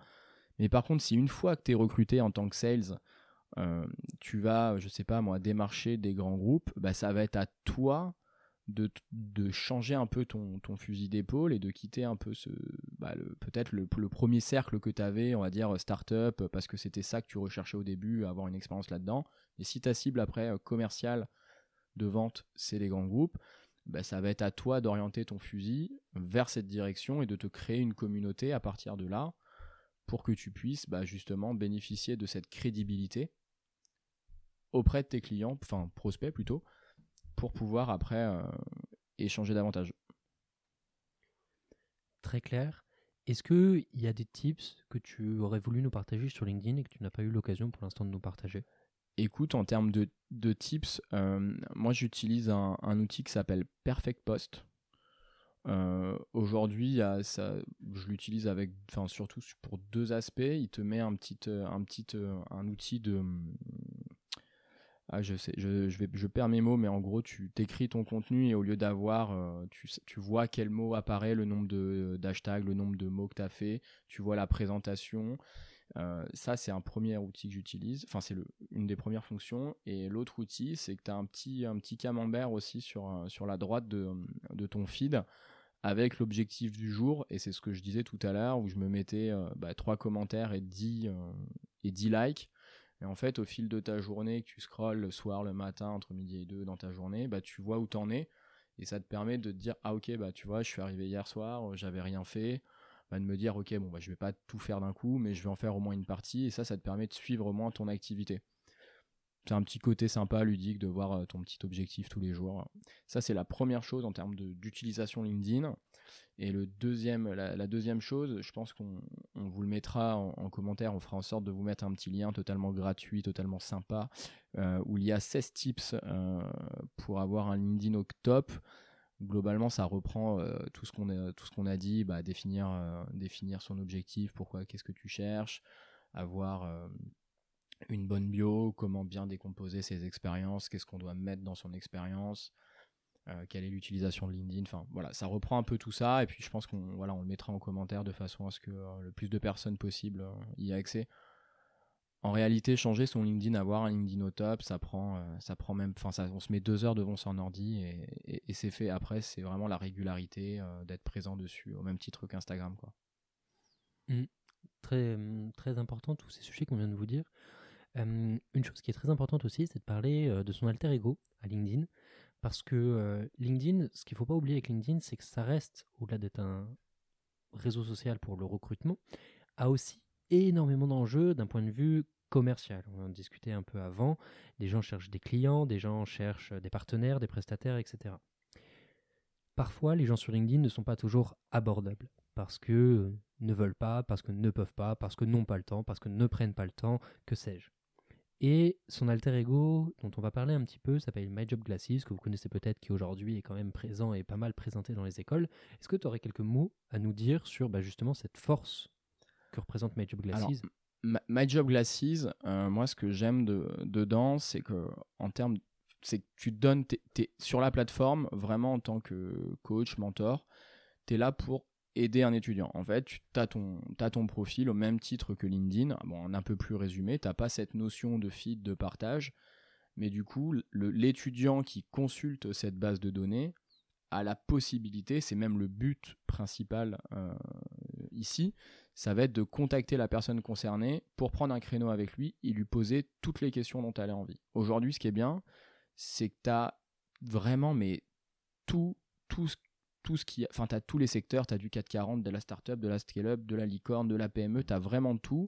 Mais par contre, si une fois que tu es recruté en tant que sales, euh, tu vas, je sais pas moi, démarcher des grands groupes, bah, ça va être à toi de, changer un peu ton, fusil d'épaule et de quitter un peu ce bah, peut-être le, premier cercle que tu avais, on va dire start-up, parce que c'était ça que tu recherchais au début, avoir une expérience là-dedans. Et si ta cible après euh, commerciale de vente, c'est les grands groupes, bah, ça va être à toi d'orienter ton fusil vers cette direction et de te créer une communauté à partir de là pour que tu puisses bah, justement bénéficier de cette crédibilité auprès de tes clients, enfin prospects plutôt, pour pouvoir après euh, échanger davantage. Très clair. Est-ce qu'il y a des tips que tu aurais voulu nous partager sur LinkedIn et que tu n'as pas eu l'occasion pour l'instant de nous partager? Écoute, en termes de, tips, euh, moi j'utilise un, outil qui s'appelle Perfect Post. Euh, Aujourd'hui, je l'utilise avec, surtout pour deux aspects. Il te met un petit, petit, un outil de ah, je sais, je, vais, je perds mes mots, mais en gros, tu t'écris ton contenu et au lieu d'avoir, euh, tu, vois quel mot apparaît, le nombre de, d'hashtags, le nombre de mots que tu as fait, tu vois la présentation. Euh, ça, c'est un premier outil que j'utilise. Enfin, c'est une des premières fonctions. Et l'autre outil, c'est que tu as un petit, un petit camembert aussi sur, euh, la droite de, ton feed avec l'objectif du jour. Et c'est ce que je disais tout à l'heure, où je me mettais bah, trois commentaires et 10, et 10 likes et en fait, au fil de ta journée, que tu scrolles le soir, le matin, entre midi et deux dans ta journée, bah, tu vois où t'en es. Et ça te permet de te dire, ah ok, bah tu vois, je suis arrivé hier soir, j'avais rien fait. Bah, de me dire, ok, bon, bah, je vais pas tout faire d'un coup, mais je vais en faire au moins une partie. Et ça, ça te permet de suivre au moins ton activité. Un petit côté sympa, ludique, de voir euh, ton petit objectif tous les jours. Ça, c'est la première chose en termes d'utilisation LinkedIn. Et le deuxième, la, deuxième chose, je pense qu'on vous le mettra en, commentaire, on fera en sorte de vous mettre un petit lien totalement gratuit, totalement sympa, euh, où il y a 16 tips euh, pour avoir un LinkedIn au top. Globalement, ça reprend tout ce qu'on a, qu'on a dit, bah, définir, définir son objectif, pourquoi, qu'est-ce que tu cherches, avoir une bonne bio, comment bien décomposer ses expériences, qu'est-ce qu'on doit mettre dans son expérience, euh, quelle est l'utilisation de LinkedIn. Enfin voilà, ça reprend un peu tout ça et puis je pense qu'on voilà, on le mettra en commentaire de façon à ce que euh, le plus de personnes possible euh, y aient accès. En réalité, changer son LinkedIn, avoir un LinkedIn au top, ça prend, même, enfin, on se met deux heures devant son ordi et, et, c'est fait. Après, c'est vraiment la régularité d'être présent dessus, au même titre qu'Instagram, quoi. Mmh. Très, mmh, très important tous ces sujets qu'on vient de vous dire. Une chose qui est très importante aussi, c'est de parler de son alter ego à LinkedIn. Parce que LinkedIn, ce qu'il ne faut pas oublier avec LinkedIn, c'est que ça reste, au-delà d'être un réseau social pour le recrutement, a aussi énormément d'enjeux d'un point de vue commercial. On en discutait un peu avant. Des gens cherchent des clients, des gens cherchent des partenaires, des prestataires, etc. Parfois, les gens sur LinkedIn ne sont pas toujours abordables parce que ne veulent pas, parce que ne peuvent pas, parce que n'ont pas le temps, parce que ne prennent pas le temps, que sais-je. Et son alter ego, dont on va parler un petit peu, s'appelle My Job Glasses, que vous connaissez peut-être, qui aujourd'hui est quand même présent et pas mal présenté dans les écoles. Est-ce que tu aurais quelques mots à nous dire sur bah, justement cette force que représente My Job Glasses? My Job Glasses, euh, moi ce que j'aime de, dedans, c'est que en termes, c'est que tu donnes, sur la plateforme vraiment en tant que coach, mentor, tu es là pour aider un étudiant. En fait, tu as ton, as ton profil au même titre que LinkedIn, bon, un peu plus résumé, tu n'as pas cette notion de feed, de partage, mais du coup, l'étudiant qui consulte cette base de données a la possibilité, c'est même le but principal euh, ici, ça va être de contacter la personne concernée pour prendre un créneau avec lui et lui poser toutes les questions dont elle a envie. Aujourd'hui, ce qui est bien, c'est que tu as vraiment mais tout, tout tout ce qui, enfin, tous les secteurs, tu as du 440, de la startup, de la scale-up, de la licorne, de la PME, tu as vraiment tout.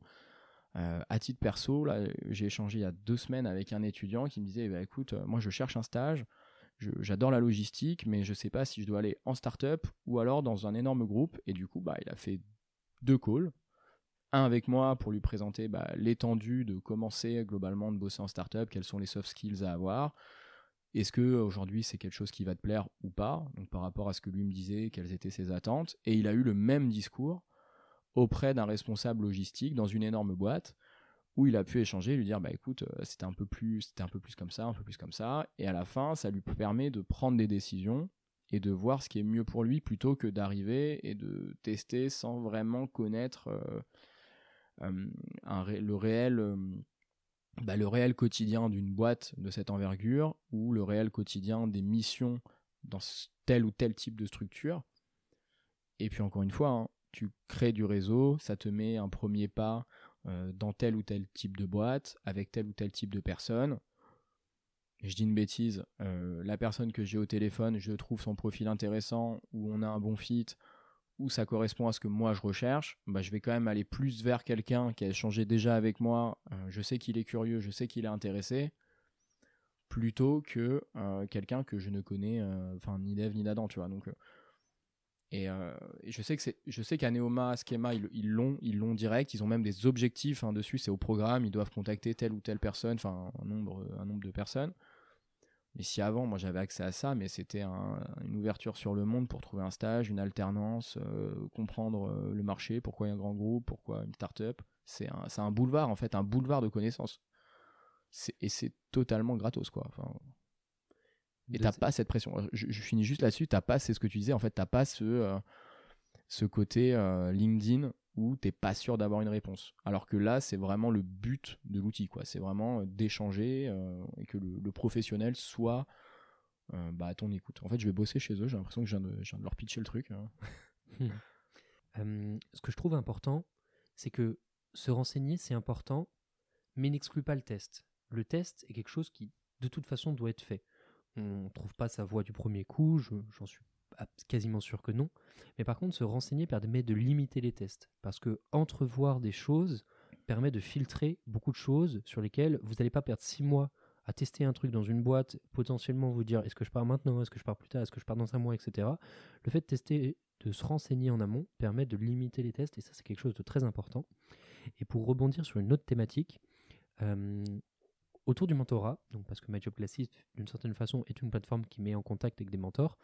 Euh, à titre perso, là, j'ai échangé il y a deux semaines avec un étudiant qui me disait, bah, écoute, euh, moi je cherche un stage, j'adore la logistique, mais je sais pas si je dois aller en startup ou alors dans un énorme groupe. Et du coup, bah, il a fait deux calls. Un avec moi pour lui présenter bah, l'étendue de commencer globalement de bosser en startup, quels sont les soft skills à avoir. Est-ce que aujourd'hui c'est quelque chose qui va te plaire ou pas? Par rapport à ce que lui me disait, quelles étaient ses attentes. Et il a eu le même discours auprès d'un responsable logistique dans une énorme boîte où il a pu échanger, lui dire bah écoute euh, c'était un peu plus c'était un peu plus comme ça, un peu plus comme ça. Et à la fin ça lui permet de prendre des décisions et de voir ce qui est mieux pour lui plutôt que d'arriver et de tester sans vraiment connaître euh, euh, le réel bah, le réel quotidien d'une boîte de cette envergure ou le réel quotidien des missions dans tel ou tel type de structure. Et puis encore une fois, hein, tu crées du réseau, ça te met un premier pas euh, dans tel ou tel type de boîte, avec tel ou tel type de personne. Je dis une bêtise, euh, la personne que j'ai au téléphone, je trouve son profil intéressant, ou on a un bon fit, ça correspond à ce que moi je recherche, bah, je vais quand même aller plus vers quelqu'un qui a échangé déjà avec moi, euh, je sais qu'il est curieux, je sais qu'il est intéressé, plutôt que euh, quelqu'un que je ne connais euh, ni d'Eve ni d'Adam, et, je sais que c'est, je sais qu'à Neoma, Schema, ils l'ont, ils l'ont direct, ils ont même des objectifs hein, dessus, c'est au programme, ils doivent contacter telle ou telle personne, enfin un nombre, un nombre de personnes. Mais si avant, moi j'avais accès à ça, mais c'était une ouverture sur le monde pour trouver un stage, une alternance, euh, comprendre euh, le marché, pourquoi il y a un grand groupe, pourquoi une start-up. C'est un, un, boulevard en fait, un boulevard de connaissances. et c'est totalement gratos, quoi. Enfin, et De- t'as pas cette pression. Je, je finis juste là-dessus. T'as pas, c'est ce que tu disais. En fait, t'as pas ce euh, ce côté euh, LinkedIn où t'es pas sûr d'avoir une réponse. Alors que là, c'est vraiment le but de l'outil, quoi. C'est vraiment euh, d'échanger euh, et que le, professionnel soit euh, bah, à ton écoute. En fait, je vais bosser chez eux. J'ai l'impression que je viens, de, leur pitcher le truc. hein. <laughs> Euh, ce que je trouve important, c'est que se renseigner, c'est important, mais n'exclut pas le test. Le test est quelque chose qui, de toute façon, doit être fait. On ne trouve pas sa voie du premier coup, je- j'en suis quasiment sûr que non. Mais par contre, se renseigner permet de limiter les tests. Parce que entrevoir des choses permet de filtrer beaucoup de choses sur lesquelles vous n'allez pas perdre six mois à tester un truc dans une boîte, potentiellement vous dire est-ce que je pars maintenant, est-ce que je pars plus tard, est-ce que je pars dans un mois, etc. Le fait de tester, de se renseigner en amont permet de limiter les tests et ça c'est quelque chose de très important. Et pour rebondir sur une autre thématique, euh, autour du mentorat, donc parce que My d'une certaine façon, est une plateforme qui met en contact avec des mentors,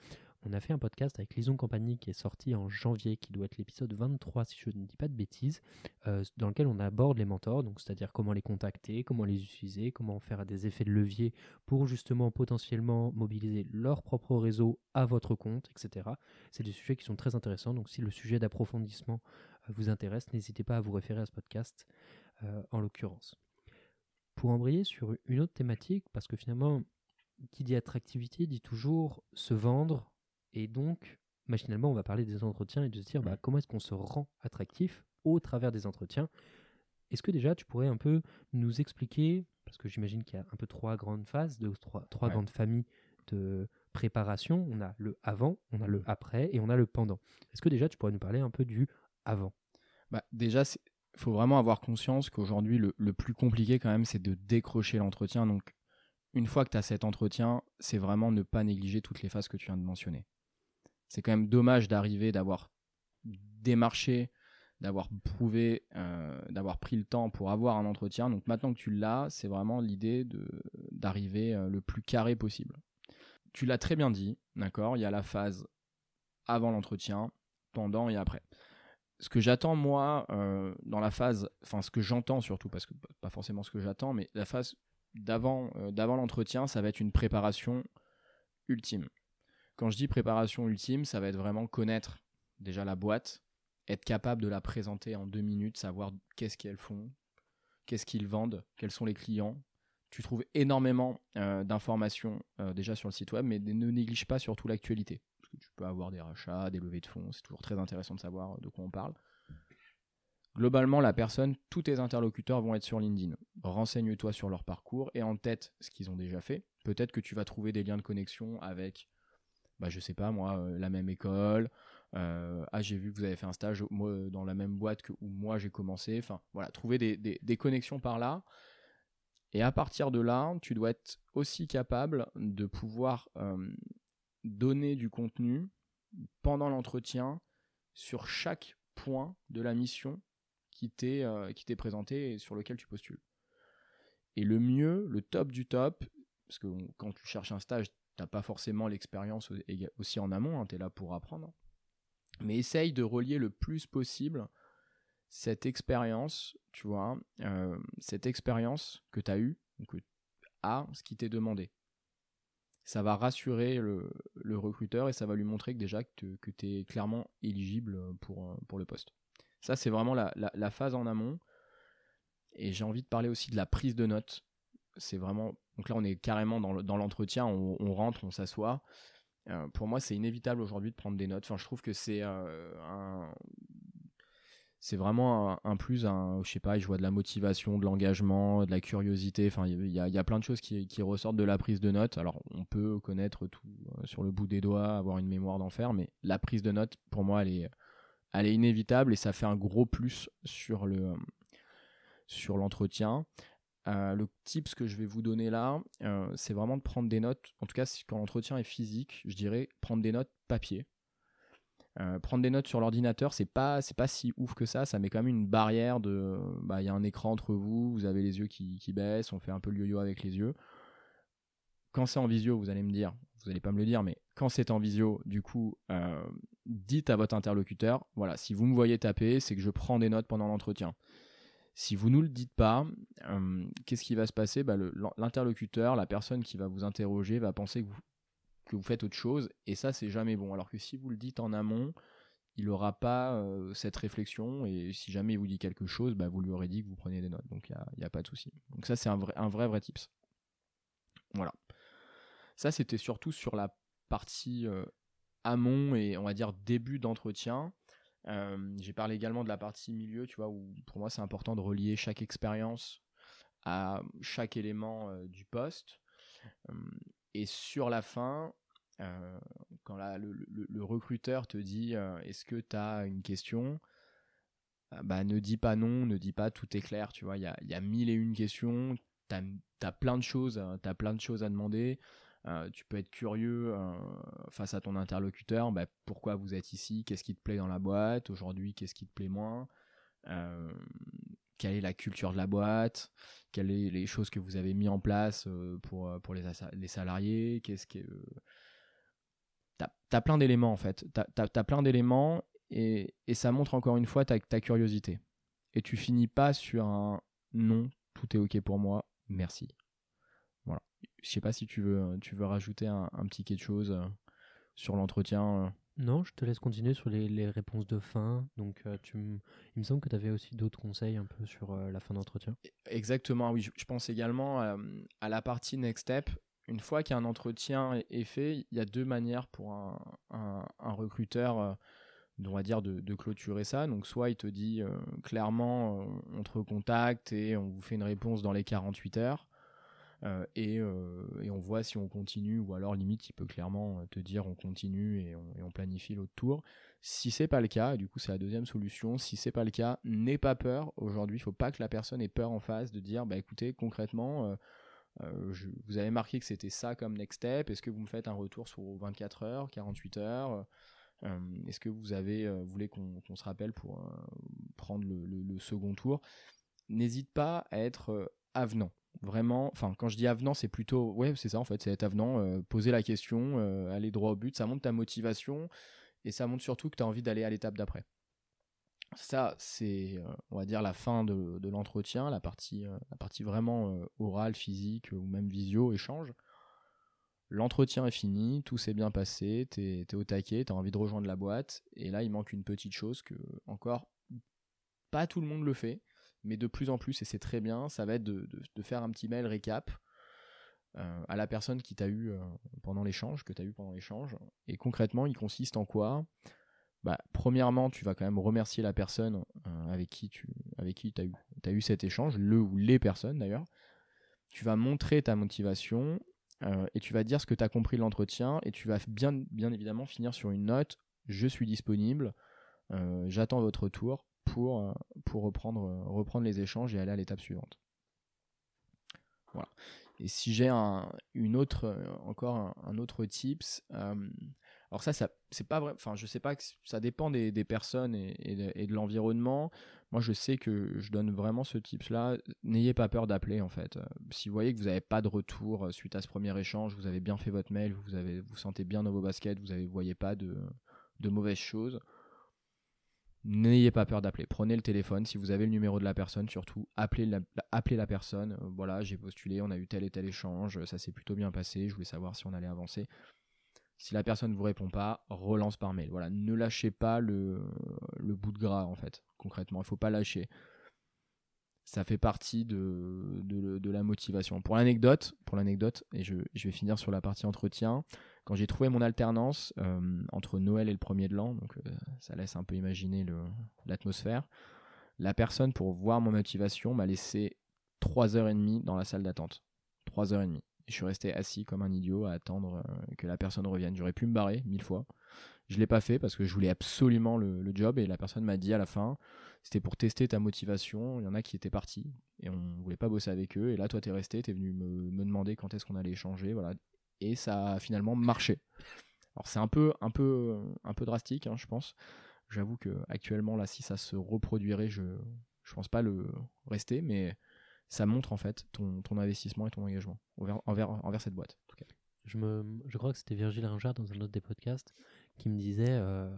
on a fait un podcast avec Lison Compagnie qui est sorti en janvier, qui doit être l'épisode 23 si je ne dis pas de bêtises, euh, dans lequel on aborde les mentors, donc c'est-à-dire comment les contacter, comment les utiliser, comment faire des effets de levier pour justement potentiellement mobiliser leur propre réseau à votre compte, etc. C'est des sujets qui sont très intéressants, donc si le sujet d'approfondissement euh, vous intéresse, n'hésitez pas à vous référer à ce podcast euh, en l'occurrence. Pour embrayer sur une autre thématique, parce que finalement, qui dit attractivité dit toujours se vendre, et donc machinalement on va parler des entretiens et de se dire bah, comment est-ce qu'on se rend attractif au travers des entretiens? Est-ce que déjà tu pourrais un peu nous expliquer, parce que j'imagine qu'il y a un peu trois grandes phases, deux, trois, trois Ouais. grandes familles de préparation, on a le avant, on a le après et on a le pendant. Est-ce que déjà tu pourrais nous parler un peu du avant? Bah, déjà, faut vraiment avoir conscience qu'aujourd'hui, le, plus compliqué quand même, c'est de décrocher l'entretien. Donc, une fois que tu as cet entretien, c'est vraiment ne pas négliger toutes les phases que tu viens de mentionner. C'est quand même dommage d'arriver, d'avoir démarché, d'avoir prouvé, euh, d'avoir pris le temps pour avoir un entretien. Donc maintenant que tu l'as, c'est vraiment l'idée d'arriver euh, le plus carré possible. Tu l'as très bien dit, d'accord? Il y a la phase avant l'entretien, pendant et après ce que j'attends moi euh, dans la phase, enfin ce que j'entends surtout, parce que pas forcément ce que j'attends, mais la phase d'avant euh, d'avant l'entretien, ça va être une préparation ultime. Quand je dis préparation ultime, ça va être vraiment connaître déjà la boîte, être capable de la présenter en deux minutes, savoir qu'est-ce qu'elles font, qu'est-ce qu'ils vendent, quels sont les clients. Tu trouves énormément euh, d'informations déjà sur le site web, mais ne néglige pas surtout l'actualité. Tu peux avoir des rachats, des levées de fonds, c'est toujours très intéressant de savoir de quoi on parle. Globalement, la personne, tous tes interlocuteurs vont être sur LinkedIn. Renseigne-toi sur leur parcours et en tête ce qu'ils ont déjà fait. Peut-être que tu vas trouver des liens de connexion avec, bah, je sais pas moi, euh, la même école. euh, ah, j'ai vu que vous avez fait un stage moi, euh, dans la même boîte que où moi j'ai commencé. Enfin, voilà, trouver des, des- connexions par là. Et à partir de là, tu dois être aussi capable de pouvoir euh, donner du contenu pendant l'entretien sur chaque point de la mission qui t'est euh, qui t'est présenté et sur lequel tu postules. Et le mieux, le top du top, parce que quand tu cherches un stage, t'as pas forcément l'expérience aussi en amont, tu es là pour apprendre. Mais essaye de relier le plus possible cette expérience, tu vois, euh, cette expérience que tu as eue, que à ce qui t'est demandé. Ça va rassurer le, recruteur et ça va lui montrer que déjà que tu es clairement éligible pour, euh, pour le poste. Ça, c'est vraiment la, phase en amont. Et j'ai envie de parler aussi de la prise de notes. C'est vraiment. Donc là, on est carrément dans le- dans l'entretien, on, rentre, on s'assoit. Euh, pour moi, c'est inévitable aujourd'hui de prendre des notes. Enfin, je trouve que c'est euh, un. C'est vraiment un, plus, un, je sais pas, je vois de la motivation, de l'engagement, de la curiosité. Enfin, il y a, plein de choses qui, ressortent de la prise de notes. Alors, on peut connaître tout euh, sur le bout des doigts, avoir une mémoire d'enfer, mais la prise de notes, pour moi, elle est, inévitable et ça fait un gros plus sur le sur l'entretien. Euh, le tips que je vais vous donner là, euh, c'est vraiment de prendre des notes. En tout cas, quand l'entretien est physique, je dirais prendre des notes papier. Euh, prendre des notes sur l'ordinateur, c'est pas c'est pas si ouf que ça. Ça met quand même une barrière de, bah il y a un écran entre vous, vous avez les yeux qui, qui baissent, on fait un peu le yo-yo avec les yeux. Quand c'est en visio, vous allez me dire, vous allez pas me le dire, mais quand c'est en visio, du coup, euh, dites à votre interlocuteur, voilà, si vous me voyez taper, c'est que je prends des notes pendant l'entretien. Si vous nous le dites pas, qu'est-ce qui va se passer? Bah, L'interlocuteur, la personne qui va vous interroger, va penser que vous, que vous faites autre chose, et ça, c'est jamais bon. Alors que si vous le dites en amont, il n'aura pas cette réflexion, et si jamais il vous dit quelque chose, bah, vous lui aurez dit que vous prenez des notes, donc il n'y a, pas de souci. Donc ça, c'est un vrai, un vrai, vrai tips. Voilà. Ça, c'était surtout sur la partie amont et on va dire début d'entretien. J'ai parlé également de la partie milieu, tu vois, où pour moi c'est important de relier chaque expérience à chaque élément du poste. Et sur la fin, quand le, recruteur te dit est-ce que tu as une question bah, ne dis pas non, ne dis pas tout est clair, tu vois, il y a, mille et une questions, tu as, plein de choses, as plein de choses à demander. Euh, tu peux être curieux euh, face à ton interlocuteur, bah, pourquoi vous êtes ici, qu'est-ce qui te plaît dans la boîte, aujourd'hui qu'est-ce qui te plaît moins, euh, quelle est la culture de la boîte, quelles sont les choses que vous avez mis en place pour, pour les, les salariés, qu'est-ce que... T'as as plein d'éléments en fait, t'as as, plein d'éléments et, et, ça montre encore une fois ta, curiosité. Et tu finis pas sur un non, tout est ok pour moi, merci. Voilà. Je sais pas si tu veux, tu veux rajouter un, petit quelque chose euh, sur l'entretien. Euh. Non, je te laisse continuer sur les, réponses de fin. Donc, euh, tu il me semble que tu avais aussi d'autres conseils un peu sur la fin d'entretien. E, exactement, oui. Je, pense également à la partie next step. Une fois qu'un entretien est, fait, il y a deux manières pour un, recruteur, on va dire, de, de, clôturer ça. Donc, soit il te dit clairement, on te recontacte et on vous fait une réponse dans les 48 heures. Euh, euh, et, on voit si on continue ou alors limite il peut clairement euh, te dire on continue et on, planifie l'autre tour. Si c'est pas le cas, du coup c'est la deuxième solution. Si c'est pas le cas, n'aie pas peur. Aujourd'hui, il faut pas que la personne ait peur en face de dire bah écoutez concrètement. vous avez marqué que c'était ça comme next step. Est-ce que vous me faites un retour sur 24 heures, 48 heures Est-ce que vous avez voulez qu'on se rappelle pour prendre le second tour? N'hésite pas à être avenant vraiment, enfin quand je dis avenant, c'est plutôt, ouais, c'est ça en fait, c'est être avenant, euh, poser la question, euh, aller droit au but, ça montre ta motivation et ça montre surtout que tu as envie d'aller à l'étape d'après. Ça, c'est, euh, on va dire, la fin de, l'entretien, la partie, la partie vraiment orale, physique ou même visio, échange. L'entretien est fini, tout s'est bien passé, t'es es au taquet, t'as envie de rejoindre la boîte, et là il manque une petite chose que encore pas tout le monde le fait mais de plus en plus, et c'est très bien, ça va être de, faire un petit mail récap euh, à la personne qui t'a eu euh, pendant l'échange, que tu as eu pendant l'échange. Et concrètement, il consiste en quoi? Bah, Premièrement, tu vas quand même remercier la personne euh, avec qui tu avec qui as, eu, eu cet échange, le ou les personnes d'ailleurs. Tu vas montrer ta motivation et tu vas dire ce que tu as compris de l'entretien et tu vas bien, bien évidemment finir sur une note je suis disponible, j'attends votre retour pour, euh, euh, reprendre les échanges et aller à l'étape suivante. Voilà. Et si j'ai un, une autre, euh, encore un, autre tips, alors ça, ça c'est pas vrai, enfin je sais pas, que ça dépend des, personnes et, de, l'environnement. Moi je sais que je donne vraiment ce tips là, n'ayez pas peur d'appeler en fait. Si vous voyez que vous n'avez pas de retour suite à ce premier échange, vous avez bien fait votre mail, vous avez, vous sentez bien dans vos baskets, vous ne voyez pas de mauvaises choses, N'ayez pas peur d'appeler. Prenez le téléphone. Si vous avez le numéro de la personne, surtout, appelez la, appelez la personne. Euh, voilà, j'ai postulé, on a eu tel et tel échange, ça s'est plutôt bien passé. Je voulais savoir si on allait avancer. Si la personne ne vous répond pas, relance par mail. Voilà, ne lâchez pas le, bout de gras, en fait, concrètement. Il ne faut pas lâcher ça fait partie de, la motivation. Pour l'anecdote, pour l'anecdote, et je, je, vais finir sur la partie entretien, quand j'ai trouvé mon alternance euh, entre Noël et le premier de l'an, donc euh, ça laisse un peu imaginer l'atmosphère, la personne pour voir mon motivation m'a laissé 3h30 dans la salle d'attente. 3h30. Et je suis resté assis comme un idiot à attendre euh, que la personne revienne. J'aurais pu me barrer mille fois. Je l'ai pas fait parce que je voulais absolument le, job et la personne m'a dit à la fin c'était pour tester ta motivation. Il y en a qui étaient partis et on voulait pas bosser avec eux. Et là, toi, t'es resté, t'es venu me, me, demander quand est-ce qu'on allait échanger, voilà. Et ça a finalement marché. Alors c'est un peu, un peu, un peu drastique, hein, je pense. J'avoue que actuellement là, si ça se reproduirait, je, je pense pas le rester, mais ça montre en fait ton, ton investissement et ton engagement envers, envers, envers cette boîte. Je, me, je crois que c'était Virgile Ringard dans un autre des podcasts qui me disait euh,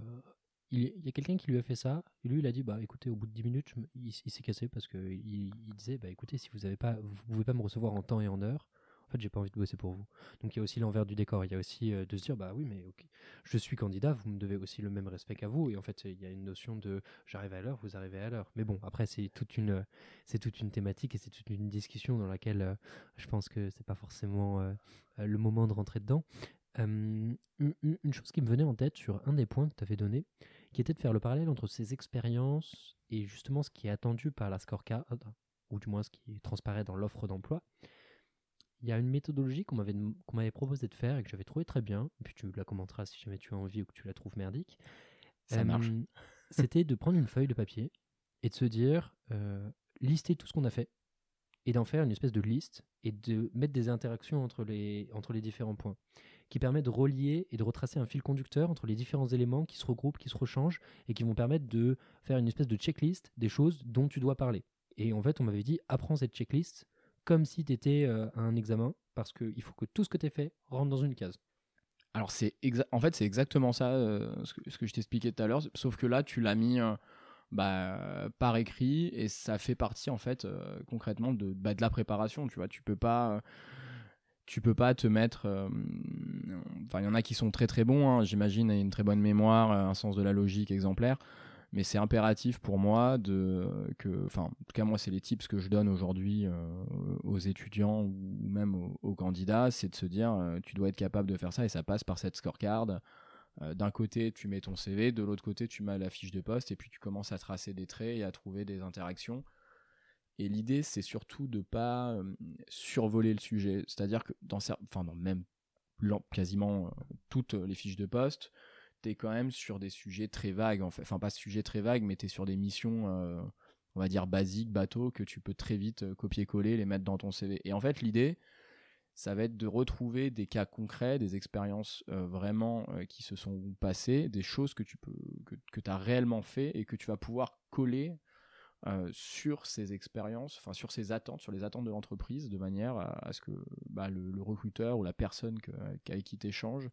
il, y a quelqu'un qui lui a fait ça, et lui il a dit bah écoutez au bout de 10 minutes il, s'est cassé parce que il, disait bah écoutez si vous avez pas vous pouvez pas me recevoir en temps et en heure, en fait j'ai pas envie de bosser pour vous. Donc il y a aussi l'envers du décor, il y a aussi euh, de se dire bah oui mais ok je suis candidat, vous me devez aussi le même respect qu'à vous et en fait il y a une notion de j'arrive à l'heure, vous arrivez à l'heure. Mais bon après c'est toute une c'est toute une thématique et c'est toute une discussion dans laquelle euh, je pense que c'est pas forcément euh, le moment de rentrer dedans. une, chose qui me venait en tête sur un des points que tu avais donné, qui était de faire le parallèle entre ces expériences et justement ce qui est attendu par la scorecard, ou du moins ce qui transparaît dans l'offre d'emploi. Il y a une méthodologie qu'on m'avait, qu'on m'avait proposé de faire et que j'avais trouvé très bien, et puis tu la commenteras si jamais tu as envie ou que tu la trouves merdique. Ça marche. <laughs> C'était de prendre une feuille de papier et de se dire, euh, lister tout ce qu'on a fait, et d'en faire une espèce de liste et de mettre des interactions entre les, entre les différents points qui permet de relier et de retracer un fil conducteur entre les différents éléments qui se regroupent, qui se rechangent et qui vont permettre de faire une espèce de checklist des choses dont tu dois parler. Et en fait, on m'avait dit, apprends cette checklist comme si tu étais euh, un examen, parce qu'il faut que tout ce que tu as fait rentre dans une case. Alors, c'est en fait, c'est exactement ça, euh, ce, que, je t'expliquais tout à l'heure, sauf que là, tu l'as mis euh, bah, par écrit, et ça fait partie, en fait, concrètement, de, bah, de la préparation, tu vois. Tu peux pas tu peux pas te mettre. Enfin, il y en a qui sont très très bons, hein, j'imagine, une très bonne mémoire, un sens de la logique exemplaire. Mais c'est impératif pour moi de que, enfin, en tout cas moi c'est les tips que je donne aujourd'hui euh, aux étudiants ou même aux, candidats, c'est de se dire euh, tu dois être capable de faire ça et ça passe par cette scorecard. D'un côté tu mets ton CV, de l'autre côté tu mets la fiche de poste et puis tu commences à tracer des traits et à trouver des interactions et l'idée, c'est surtout de pas survoler le sujet. C'est-à-dire que dans, enfin, dans même quasiment toutes les fiches de poste, tu es quand même sur des sujets très vagues. En fait. Enfin, pas sujets très vagues, mais tu es sur des missions, on va dire, basiques, bateaux, que tu peux très vite copier-coller, les mettre dans ton CV. Et en fait, l'idée, ça va être de retrouver des cas concrets, des expériences vraiment qui se sont passées, des choses que tu peux que, que as réellement fait et que tu vas pouvoir coller euh, sur ces expériences, enfin sur ces attentes, sur les attentes de l'entreprise, de manière à, ce que bah, le, recruteur ou la personne avec qui tu échanges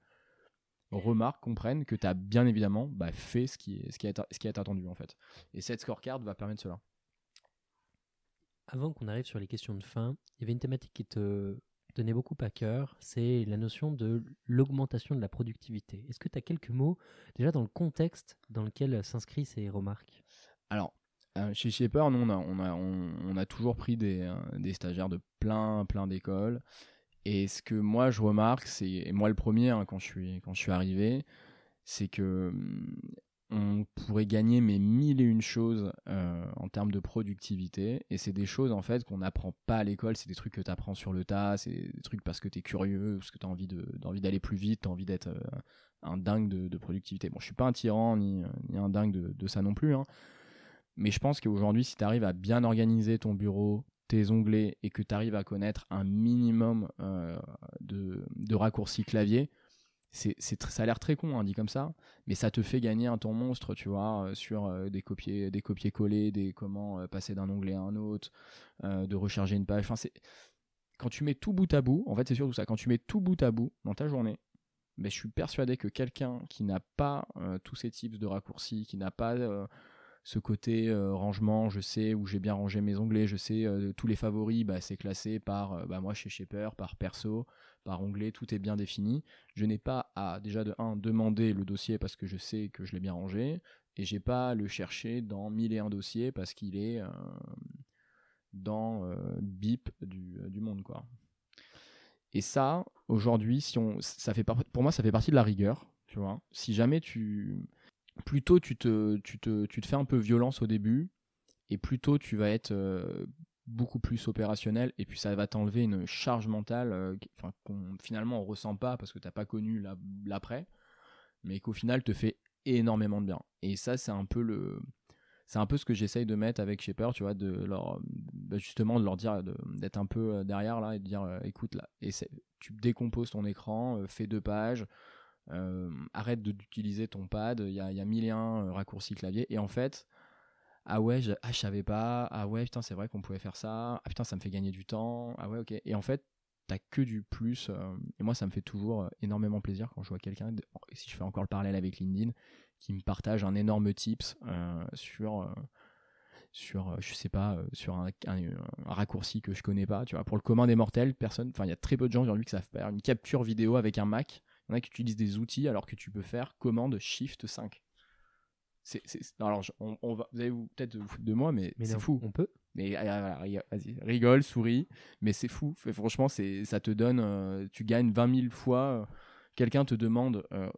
remarque, comprenne que tu as bien évidemment bah, fait ce qui, est, ce, qui est, ce qui est attendu en fait. Et cette scorecard va permettre cela. Avant qu'on arrive sur les questions de fin, il y avait une thématique qui te tenait beaucoup à cœur, c'est la notion de l'augmentation de la productivité. Est-ce que tu as quelques mots déjà dans le contexte dans lequel s'inscrivent ces remarques? Alors, euh, chez Shaper, nous, on a, on a, on, a toujours pris des, euh, des, stagiaires de plein, plein d'écoles. Et ce que moi, je remarque, c'est, et moi le premier, hein, quand, je suis, arrivé, c'est que mm, on pourrait gagner mais mille et une choses euh, en termes de productivité. Et c'est des choses, en fait, qu'on n'apprend pas à l'école. C'est des trucs que tu apprends sur le tas. C'est des trucs parce que tu es curieux, parce que tu as envie, d'aller plus vite, tu as envie d'être un dingue de, productivité. Bon, je suis pas un tyran ni, ni un dingue de, de ça non plus. Hein. Mais je pense qu'aujourd'hui, si tu arrives à bien organiser ton bureau, tes onglets et que tu arrives à connaître un minimum euh, de, raccourcis clavier, c'est, ça a l'air très con, hein, dit comme ça, mais ça te fait gagner un temps monstre, tu vois, euh, sur euh, des copier, des copier-coller, des comment passer d'un onglet à un autre, de recharger une page. Enfin, c'est quand tu mets tout bout à bout, en fait, c'est surtout ça. Quand tu mets tout bout à bout dans ta journée, ben, je suis persuadé que quelqu'un qui n'a pas tous ces types de raccourcis, qui n'a pas ce côté euh, rangement, je sais où j'ai bien rangé mes onglets, je sais euh, tous les favoris, bah, c'est classé par euh, bah, moi chez Shaper, par perso, par onglet, tout est bien défini. Je n'ai pas à déjà de 1 demander le dossier parce que je sais que je l'ai bien rangé et j'ai pas à le chercher dans mille et un dossiers parce qu'il est dans bip du, du, monde quoi. Et ça, aujourd'hui, si on, ça fait pour moi, ça fait partie de la rigueur, tu vois. Si jamais tu, plutôt tu te, tu, te, fais un peu violence au début, et plutôt tu vas être euh, beaucoup plus opérationnel, et puis ça va t'enlever une charge mentale euh, qu'on finalement on ressent pas parce que t'as pas connu l'après, mais qu'au final te fait énormément de bien. Et ça, c'est un peu le. C'est un peu ce que j'essaye de mettre avec Shaper, tu vois, de leur, bah, justement de leur dire d'être un peu euh, derrière là et de dire écoute là, tu décomposes ton écran, fais deux pages, euh, arrête d'utiliser ton pad, il y a, y mille et un euh, raccourcis clavier. Et en fait, ah ouais, je, ah, savais pas, ah ouais, putain, c'est vrai qu'on pouvait faire ça, ah putain, ça me fait gagner du temps, ah ouais, ok. Et en fait, t'as que du plus. euh, et moi, ça me fait toujours énormément plaisir quand je vois quelqu'un, si je fais encore le parallèle avec LinkedIn, qui me partage un énorme tips sur, sur je sais pas, sur un, un- un raccourci que je connais pas. Tu vois, pour le commun des mortels, personne, enfin, il y a très peu de gens aujourd'hui qui savent faire une capture vidéo avec un Mac. Il y en a qui utilisent des outils alors que tu peux faire commande Shift 5. C'est, c'est- alors, on, on va, vous allez vous- peut-être vous foutre de moi, mais, Mais c'est non, fou. On peut. Mais voilà, rigo- vas-y, rigole, souris, mais c'est fou. Fait- Franchement, c'est, ça te donne, euh, tu gagnes 20 000 fois. euh, quelqu'un te demande, euh,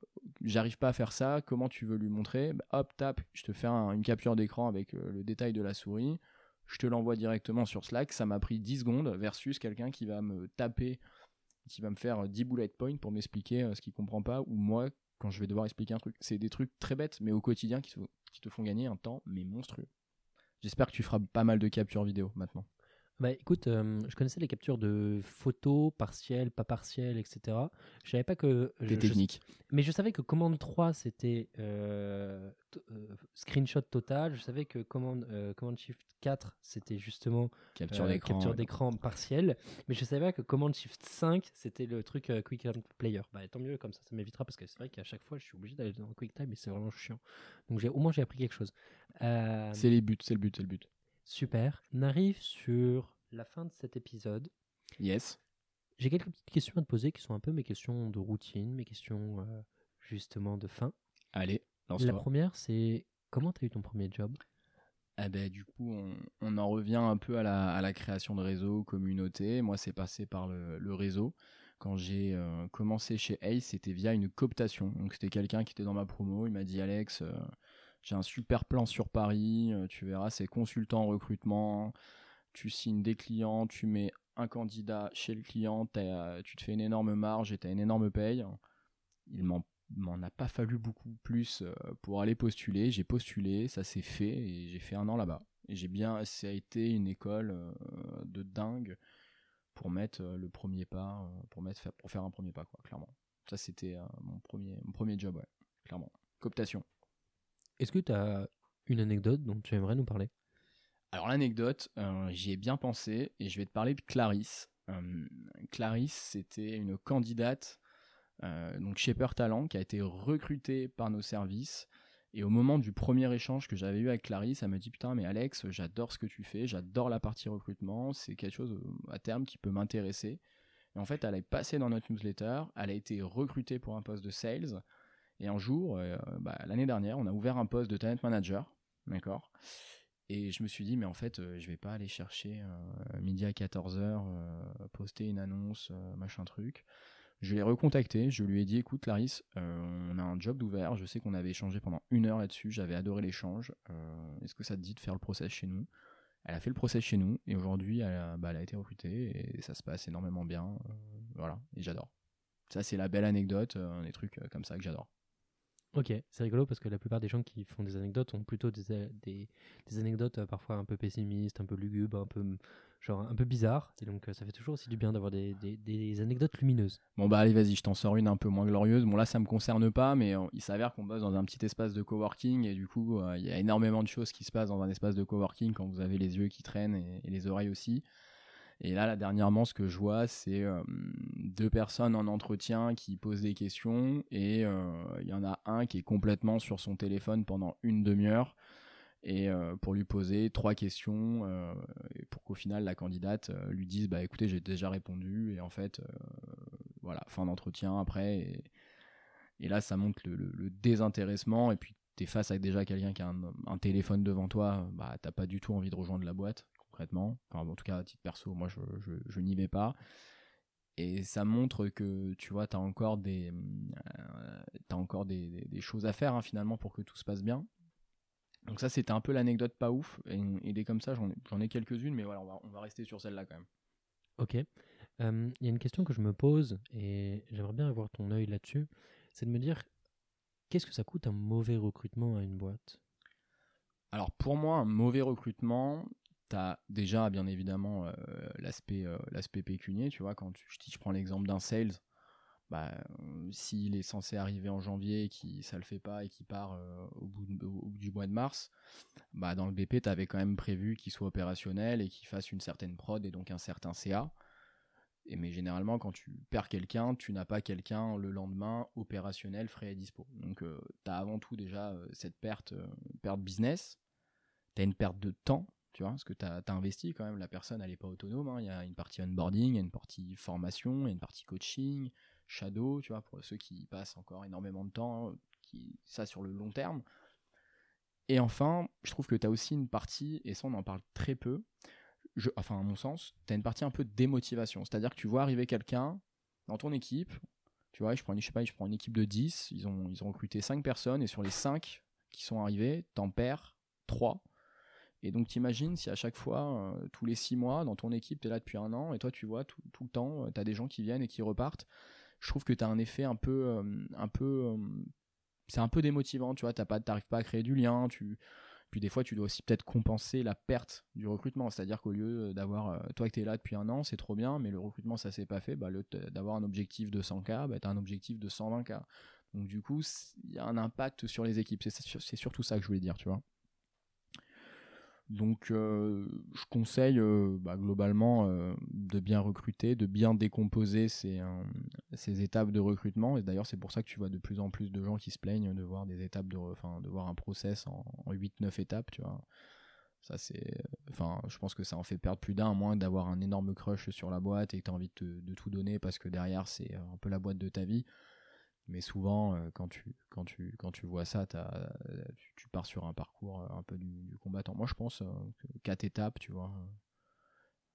j'arrive pas à faire ça, comment tu veux lui montrer? Bah, Hop, tape, je te fais un- une capture d'écran avec le détail de la souris, je te l'envoie directement sur Slack. Ça m'a pris 10 secondes versus quelqu'un qui va me taper, qui va me faire euh, 10 bullet points pour m'expliquer euh, ce qu'il comprend pas, ou moi, quand je vais devoir expliquer un truc. C'est des trucs très bêtes, mais au quotidien qui te, qui te font gagner un temps, mais monstrueux. J'espère que tu feras pas mal de captures vidéo maintenant. Bah écoute, euh, je connaissais les captures de photos partielles, pas partielles, etc. Je savais pas que. Des je- techniques. mais je savais que commande 3 c'était euh, euh, screenshot total. Je savais que commande, euh, commande shift 4 c'était justement Capture d'écran. capture ouais. d'écran partielle. Mais je savais pas que commande shift 5 c'était le truc euh, quick time player. Bah tant mieux comme ça, ça m'évitera parce que c'est vrai qu'à chaque fois je suis obligé d'aller dans quick time et c'est vraiment chiant. Donc au moins j'ai appris quelque chose. C'est les buts, c'est le but, c'est le but. Super. On arrive sur la fin de cet épisode. Yes. J'ai quelques petites questions à te poser qui sont un peu mes questions de routine, mes questions euh, justement de fin. Allez, La lance-toi. première, c'est comment tu as eu ton premier job? Ah ben, du coup, on, on en revient un peu à la, à la création de réseau, communauté. Moi, c'est passé par le, le réseau. Quand j'ai euh, commencé chez Ace, c'était via une cooptation. Donc, c'était quelqu'un qui était dans ma promo. Il m'a dit Alex, euh, j'ai un super plan sur Paris. euh, tu verras, c'est consultant en recrutement. Tu signes des clients, tu mets un candidat chez le client, tu te fais une énorme marge et tu as une énorme paye. Il m'en m'en a pas fallu beaucoup plus euh, pour aller postuler. J'ai postulé, ça s'est fait et j'ai fait un an là-bas. Et j'ai bien, ça a été une école euh, de dingue pour mettre le premier pas, pour mettre, pour faire un premier pas, quoi, clairement. Ça, c'était mon premier, mon premier job, ouais, clairement. Cooptation. Est-ce que tu as une anecdote dont tu aimerais nous parler? Alors l'anecdote, euh, j'y ai bien pensé et je vais te parler de Clarisse. Euh, Clarisse, c'était une candidate euh, donc Shaper Talent qui a été recrutée par nos services. Et au moment du premier échange que j'avais eu avec Clarisse, elle me dit putain mais Alex, j'adore ce que tu fais, j'adore la partie recrutement, c'est quelque chose euh, à terme qui peut m'intéresser. Et en fait, elle est passée dans notre newsletter, elle a été recrutée pour un poste de sales. Et un jour, euh, bah, l'année dernière, on a ouvert un poste de talent manager, d'accord? Et je me suis dit, mais en fait, euh, je vais pas aller chercher euh, midi à 14h, poster une annonce, euh, machin truc. Je l'ai recontacté, je lui ai dit, écoute Clarisse, euh, on a un job d'ouvert, je sais qu'on avait échangé pendant une heure là-dessus, j'avais adoré l'échange, euh, est-ce que ça te dit de faire le process chez nous? Elle a fait le process chez nous, et aujourd'hui, elle, a- bah, elle a été recrutée, et ça se passe énormément bien, euh, voilà, et j'adore. Ça, c'est la belle anecdote, euh, des trucs euh, comme ça que j'adore. Ok, c'est rigolo parce que la plupart des gens qui font des anecdotes ont plutôt des, a- des, anecdotes euh, parfois un peu pessimistes, un peu lugubres, un peu, genre, un peu bizarres. Et donc euh, ça fait toujours aussi du bien d'avoir des, anecdotes lumineuses. Bon bah allez vas-y, je t'en sors une un peu moins glorieuse. Bon là ça me concerne pas, mais euh, il s'avère qu'on bosse dans un petit espace de coworking et du coup euh, il y a énormément de choses qui se passent dans un espace de coworking quand vous avez les yeux qui traînent et les oreilles aussi. Et là, dernièrement, ce que je vois, c'est euh, deux personnes en entretien qui posent des questions et euh, il y en a un qui est complètement sur son téléphone pendant une demi-heure et euh, pour lui poser trois questions et pour qu'au final la candidate lui dise bah écoutez j'ai déjà répondu et en fait voilà fin d'entretien après et, là ça montre le désintéressement et puis t'es face à déjà quelqu'un qui a un, un téléphone devant toi bah t'as pas du tout envie de rejoindre la boîte concrètement. Enfin bon, en tout cas à titre perso moi je, je, je n'y vais pas. Et ça montre que tu vois t'as encore des euh, t'as encore des, des- des choses à faire hein, finalement pour que tout se passe bien. Donc ça c'était un peu l'anecdote pas ouf. Et, et des comme ça j'en ai, ai quelques-unes mais voilà on va, on va rester sur celle-là quand même. Ok. Euh, Il y a une question que je me pose et j'aimerais bien avoir ton œil là-dessus. C'est de me dire qu'est-ce que ça coûte un mauvais recrutement à une boîte? Alors pour moi, un mauvais recrutement, t'as déjà bien évidemment euh, l'aspect euh, l'aspect pécunier, tu vois, quand tu, si je prends l'exemple d'un sales, bah, euh, s'il est censé arriver en janvier et qui ça le fait pas et qui part au, bout du mois de mars, bah dans le BP tu avais quand même prévu qu'il soit opérationnel et qu'il fasse une certaine prod et donc un certain CA. Et mais généralement, quand tu perds quelqu'un, tu n'as pas quelqu'un le lendemain opérationnel, frais et dispo. Donc, tu as avant tout déjà cette perte, perte business. Tu une perte de temps, tu vois, parce que tu as, investi quand même. La personne, elle n'est pas autonome. Hein. Il y a une partie onboarding, il y a une partie formation, il y a une partie coaching, shadow, tu vois, pour ceux qui passent encore énormément de temps, qui, ça sur le long terme. Et enfin, je trouve que tu as aussi une partie, et ça on en parle très peu, je, enfin à mon sens, tu as une partie un peu de démotivation. C'est-à-dire que tu vois arriver quelqu'un dans ton équipe, tu vois, je prends, je sais pas, je prends une équipe de 10, ils ont, ils ont recruté 5 personnes, et sur les 5 qui sont arrivés, t'en perds 3. Et donc t'imagines si à chaque fois, euh, tous les 6 mois, dans ton équipe, tu es là depuis un an, et toi tu vois tout, le temps, euh, tu as des gens qui viennent et qui repartent. Je trouve que tu as un effet un peu, euh, un peu c'est un peu démotivant, tu vois, t'as pas, t'arrives pas à créer du lien, tu, puis des fois tu dois aussi peut-être compenser la perte du recrutement, c'est-à-dire qu'au lieu d'avoir, euh, toi que es là depuis un an, c'est trop bien, mais le recrutement ça s'est pas fait, bah, d'avoir un objectif de 100K, bah, t'as un objectif de 120K. Donc du coup, il y a un impact sur les équipes, c'est surtout ça que je voulais dire, tu vois. Donc euh, je conseille euh, bah, globalement euh, de bien recruter, de bien décomposer ces, étapes de recrutement. Et d'ailleurs c'est pour ça que tu vois de plus en plus de gens qui se plaignent de voir des étapes de, voir un process en, 8-9 étapes, tu vois. Ça c'est, enfin je pense que ça en fait perdre plus d'un, moins d'avoir un énorme crush sur la boîte et que tu as envie de, tout donner parce que derrière c'est un peu la boîte de ta vie. Mais souvent, euh, quand, tu, quand, tu, quand tu vois ça, tu, pars sur un parcours euh, un peu du, combattant. Moi, je pense euh, quatre étapes, tu vois.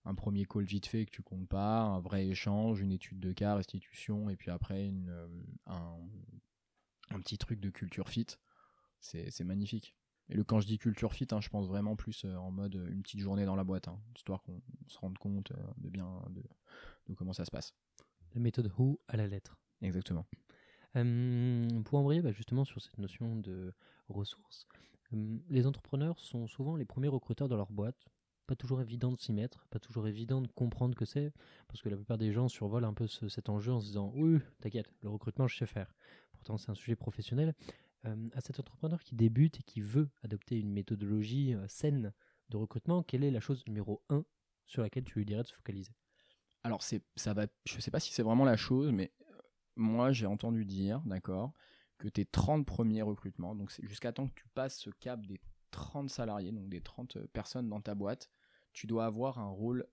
Un premier call vite fait que tu comptes pas, un vrai échange, une étude de cas, restitution, et puis après une, un, un, petit truc de culture fit. C'est magnifique. Et le, quand je dis culture fit, hein, je pense vraiment plus en mode une petite journée dans la boîte, hein, histoire qu'on se rende compte de bien de, de comment ça se passe. La méthode Who à la lettre. Exactement pour embrayer bah, justement sur cette notion de ressources, les entrepreneurs sont souvent les premiers recruteurs dans leur boîte. Pas toujours évident de s'y mettre, pas toujours évident de comprendre que c'est, parce que la plupart des gens survolent un peu cet enjeu en se disant Oui, t'inquiète, le recrutement, je sais faire. Pourtant, c'est un sujet professionnel. à cet entrepreneur qui débute et qui veut adopter une méthodologie euh, saine de recrutement, quelle est la chose numéro 1 sur laquelle tu lui dirais de se focaliser? Alors c'est ça va je sais pas si c'est vraiment la chose mais moi j'ai entendu dire, d'accord, que tes 30 premiers recrutements, donc jusqu'à temps que tu passes ce cap des 30 salariés, donc des 30 personnes dans ta boîte, tu dois avoir un rôle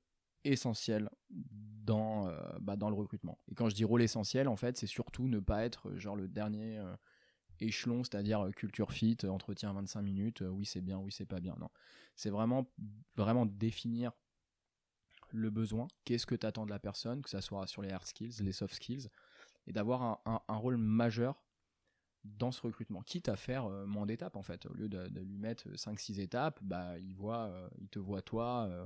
essentiel dans, euh, bah, dans le recrutement. Et quand je dis rôle essentiel, en fait, c'est surtout ne pas être genre le dernier euh, échelon, c'est-à-dire euh, culture fit, entretien 25 minutes, oui c'est bien, oui c'est pas bien. Non, c'est vraiment vraiment définir le besoin, qu'est-ce que tu attends de la personne, que ce soit sur les hard skills, les soft skills, et d'avoir un, rôle majeur dans ce recrutement, quitte à faire euh, moins d'étapes en fait. Au lieu de, lui mettre 5-6 étapes, bah, il, voit, euh, il te voit toi, euh,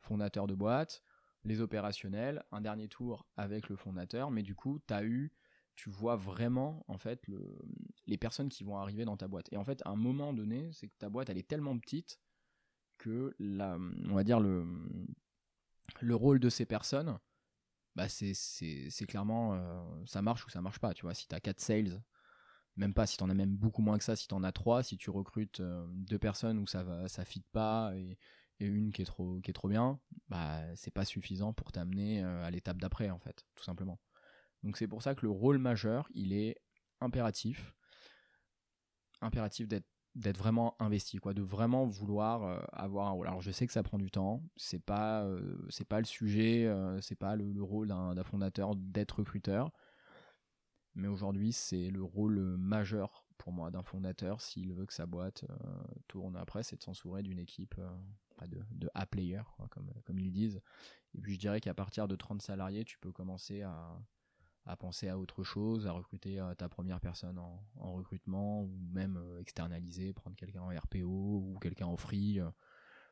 fondateur de boîte, les opérationnels, un dernier tour avec le fondateur, mais du coup, as eu, tu vois vraiment en fait le, les personnes qui vont arriver dans ta boîte. Et en fait, à un moment donné, c'est que ta boîte, elle est tellement petite que on va dire le, le rôle de ces personnes, bah c'est clairement euh, ça marche ou ça marche pas tu vois. Si tu as 4 sales même pas si tu en as même beaucoup moins que ça si tu en as 3 si tu recrutes euh, deux personnes où ça va ça fit pas et, et, une qui est trop qui est trop bien bah c'est pas suffisant pour t'amener euh, à l'étape d'après en fait tout simplement. Donc c'est pour ça que le rôle majeur il est impératif. Impératif d'être d'être vraiment investi quoi de vraiment vouloir euh, avoir un rôle. Alors je sais que ça prend du temps. C'est pas euh, c'est pas le sujet euh, c'est pas le, rôle d'un fondateur d'être recruteur. Mais aujourd'hui c'est le rôle majeur pour moi d'un fondateur s'il veut que sa boîte tourne après c'est de s'ensourer d'une équipe de, A player comme ils disent. Et puis je dirais qu'à partir de 30 salariés tu peux commencer à à penser à autre chose, à recruter euh, ta première personne en, recrutement ou même euh, externaliser, prendre quelqu'un en RPO ou quelqu'un en free euh,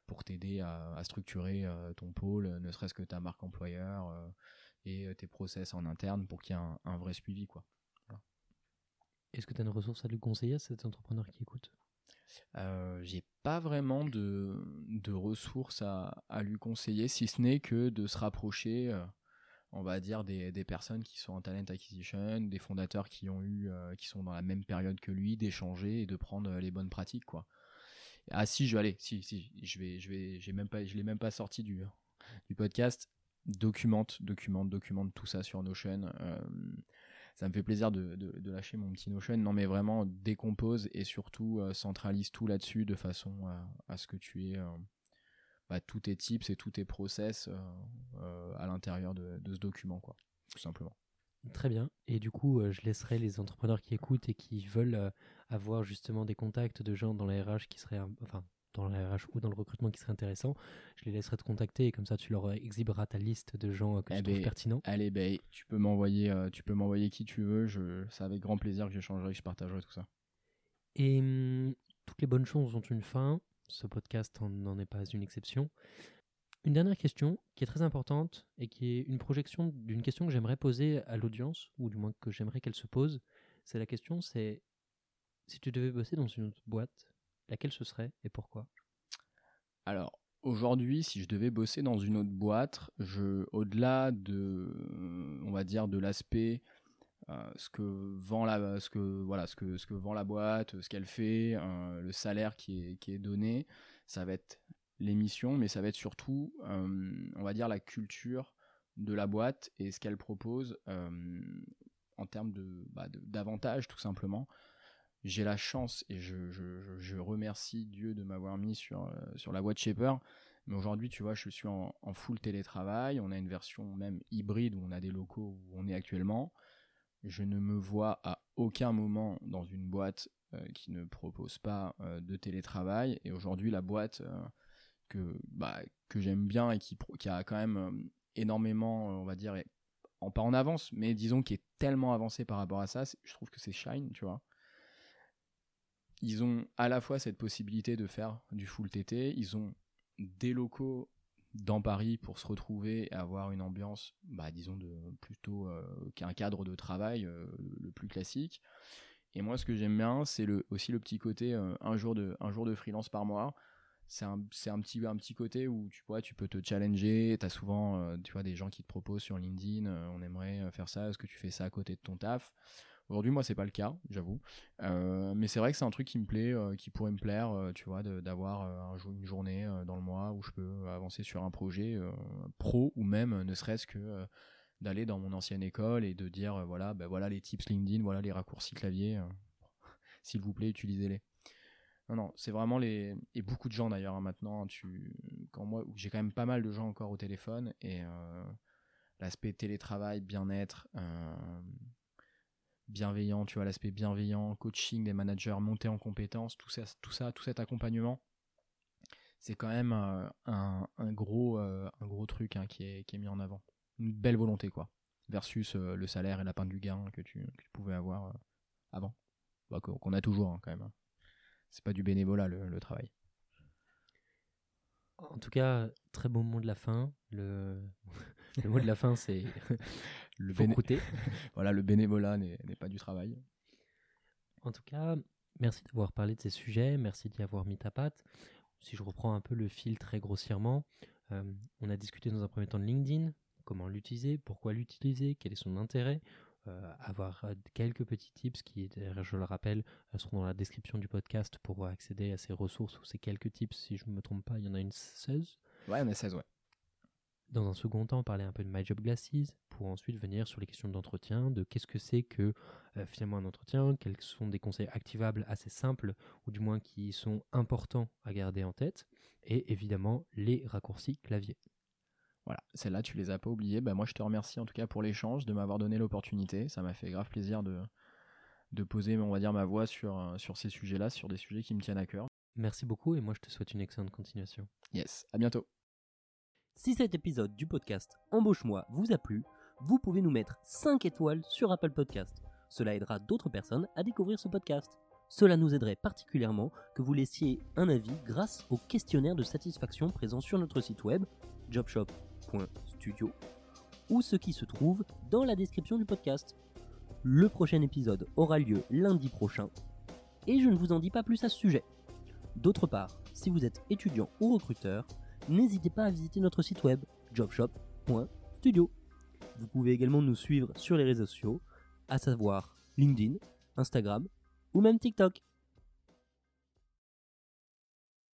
pour t'aider à, structurer ton pôle, ne serait-ce que ta marque employeur et tes process en interne pour qu'il y ait un, vrai suivi. quoi. Est-ce que tu as une ressource à lui conseiller à cet entrepreneur qui écoute? J'ai pas vraiment de, de ressources à, à, lui conseiller, si ce n'est que de se rapprocher on va dire des, personnes qui sont en talent acquisition, des fondateurs qui ont eu, euh, qui sont dans la même période que lui, d'échanger et de prendre euh, les bonnes pratiques, quoi. Ah si, je vais aller, si, si, je vais, je vais, j'ai même pas, je l'ai même pas sorti du, du podcast. documente, documente, documente tout ça sur Notion. Euh, ça me fait plaisir de, lâcher mon petit Notion. Non, mais vraiment décompose et surtout centralise tout là-dessus de façon à, ce que tu aies bah, tous tes tips et tous tes process à l'intérieur de, de, ce document, quoi, tout simplement. Très bien. Et du coup, je laisserai les entrepreneurs qui écoutent et qui veulent avoir justement des contacts de gens dans la RH qui seraient, enfin, dans la RH ou dans le recrutement qui serait intéressant, je les laisserai te contacter et comme ça tu leur exhiberas ta liste de gens euh, que tu eh trouves ben, pertinents. Allez, ben, tu peux m'envoyer, euh, tu peux m'envoyer qui tu veux. Je, c'est avec grand plaisir que j'échangerai, je partagerai tout ça. Et hum, toutes les bonnes choses ont une fin. Ce podcast n'en est pas une exception. Une dernière question qui est très importante et qui est une projection d'une question que j'aimerais poser à l'audience, ou du moins que j'aimerais qu'elle se pose. C'est la question, c'est si tu devais bosser dans une autre boîte, laquelle ce serait et pourquoi? Alors, aujourd'hui, si je devais bosser dans une autre boîte, je, au-delà de, on va dire, de l'aspect ce que vend la ce que voilà ce que ce que vend la boîte ce qu'elle fait euh, le salaire qui est qui est donné ça va être l'émission mais ça va être surtout euh, on va dire la culture de la boîte et ce qu'elle propose en termes de bah, d'avantages tout simplement j'ai la chance et je, je, je, remercie Dieu de m'avoir mis sur, euh, sur la de Shaper. Mais aujourd'hui, tu vois, je suis en, full télétravail. On a une version même hybride où on a des locaux où on est actuellement. Je ne me vois à aucun moment dans une boîte euh, qui ne propose pas euh, de télétravail. Et aujourd'hui, la boîte que, bah, que j'aime bien et qui, a quand même énormément, on va dire, en, pas en avance, mais disons qui est tellement avancé par rapport à ça, je trouve que c'est Shine, tu vois ils ont à la fois cette possibilité de faire du full TT, ils ont des locaux dans Paris pour se retrouver et avoir une ambiance, bah, disons, de plutôt euh, qu'un cadre de travail euh, le plus classique. Et moi, ce que j'aime bien, c'est le, aussi le petit côté euh, un, jour de, un jour de freelance par mois. C'est un, un, petit, un petit côté où tu, vois, tu peux te challenger. Tu as souvent tu vois, des gens qui te proposent sur LinkedIn on aimerait faire ça, est-ce que tu fais ça à côté de ton taf? Aujourd'hui, moi, c'est pas le cas, j'avoue. Euh, mais c'est vrai que c'est un truc qui me plaît, euh, qui pourrait me plaire, euh, tu vois, d'avoir un, une journée dans le mois où je peux avancer sur un projet pro ou même ne serait-ce que d'aller dans mon ancienne école et de dire voilà, ben voilà les tips LinkedIn, voilà les raccourcis clavier. <laughs> S'il vous plaît, utilisez-les. Non, non, c'est vraiment les et beaucoup de gens d'ailleurs hein, maintenant. Tu quand moi, j'ai quand même pas mal de gens encore au téléphone et l'aspect télétravail, bien-être bienveillant, tu vois, l'aspect bienveillant, coaching des managers, monter en compétences, tout ça, tout ça, tout cet accompagnement, c'est quand même euh, un, gros, euh, un gros truc hein, qui, est, qui est mis en avant. Une belle volonté, quoi, versus euh, le salaire et la peine du gain que tu, pouvais avoir avant. Bah, qu'on a toujours, hein, quand même. Hein. C'est pas du bénévolat, le, travail. En tout cas, très beau mot de la fin. Le, le mot de la fin, c'est <laughs> le <laughs> voilà, le bénévolat n'est pas du travail. En tout cas, merci d'avoir parlé de ces sujets, merci d'y avoir mis ta patte. Si je reprends un peu le fil très grossièrement, euh, on a discuté dans un premier temps de LinkedIn, comment l'utiliser, pourquoi l'utiliser, quel est son intérêt, euh, avoir euh, quelques petits tips qui, je le rappelle, seront dans la description du podcast pour accéder à ces ressources ou ces quelques tips, si je ne me trompe pas, il y en a une 16 Ouais, il y en a 16, ouais. Dans un second temps, parler un peu de My Job Glasses pour ensuite venir sur les questions d'entretien, de qu'est-ce que c'est que euh, finalement un entretien, quels sont des conseils activables assez simples ou du moins qui sont importants à garder en tête et évidemment les raccourcis clavier. Voilà, celles-là tu les as pas oubliées. Bah, moi je te remercie en tout cas pour l'échange, de m'avoir donné l'opportunité. Ça m'a fait grave plaisir de, de poser on va dire ma voix sur, euh, sur ces sujets-là, sur des sujets qui me tiennent à cœur. Merci beaucoup et moi je te souhaite une excellente continuation. Yes, à bientôt. Si cet épisode du podcast Embauche-moi vous a plu, vous pouvez nous mettre 5 étoiles sur Apple Podcast. Cela aidera d'autres personnes à découvrir ce podcast. Cela nous aiderait particulièrement que vous laissiez un avis grâce au questionnaire de satisfaction présent sur notre site web jobshop.studio ou ce qui se trouve dans la description du podcast. Le prochain épisode aura lieu lundi prochain et je ne vous en dis pas plus à ce sujet. D'autre part, si vous êtes étudiant ou recruteur, n'hésitez pas à visiter notre site web jobshop.studio. Vous pouvez également nous suivre sur les réseaux sociaux, à savoir LinkedIn, Instagram ou même TikTok.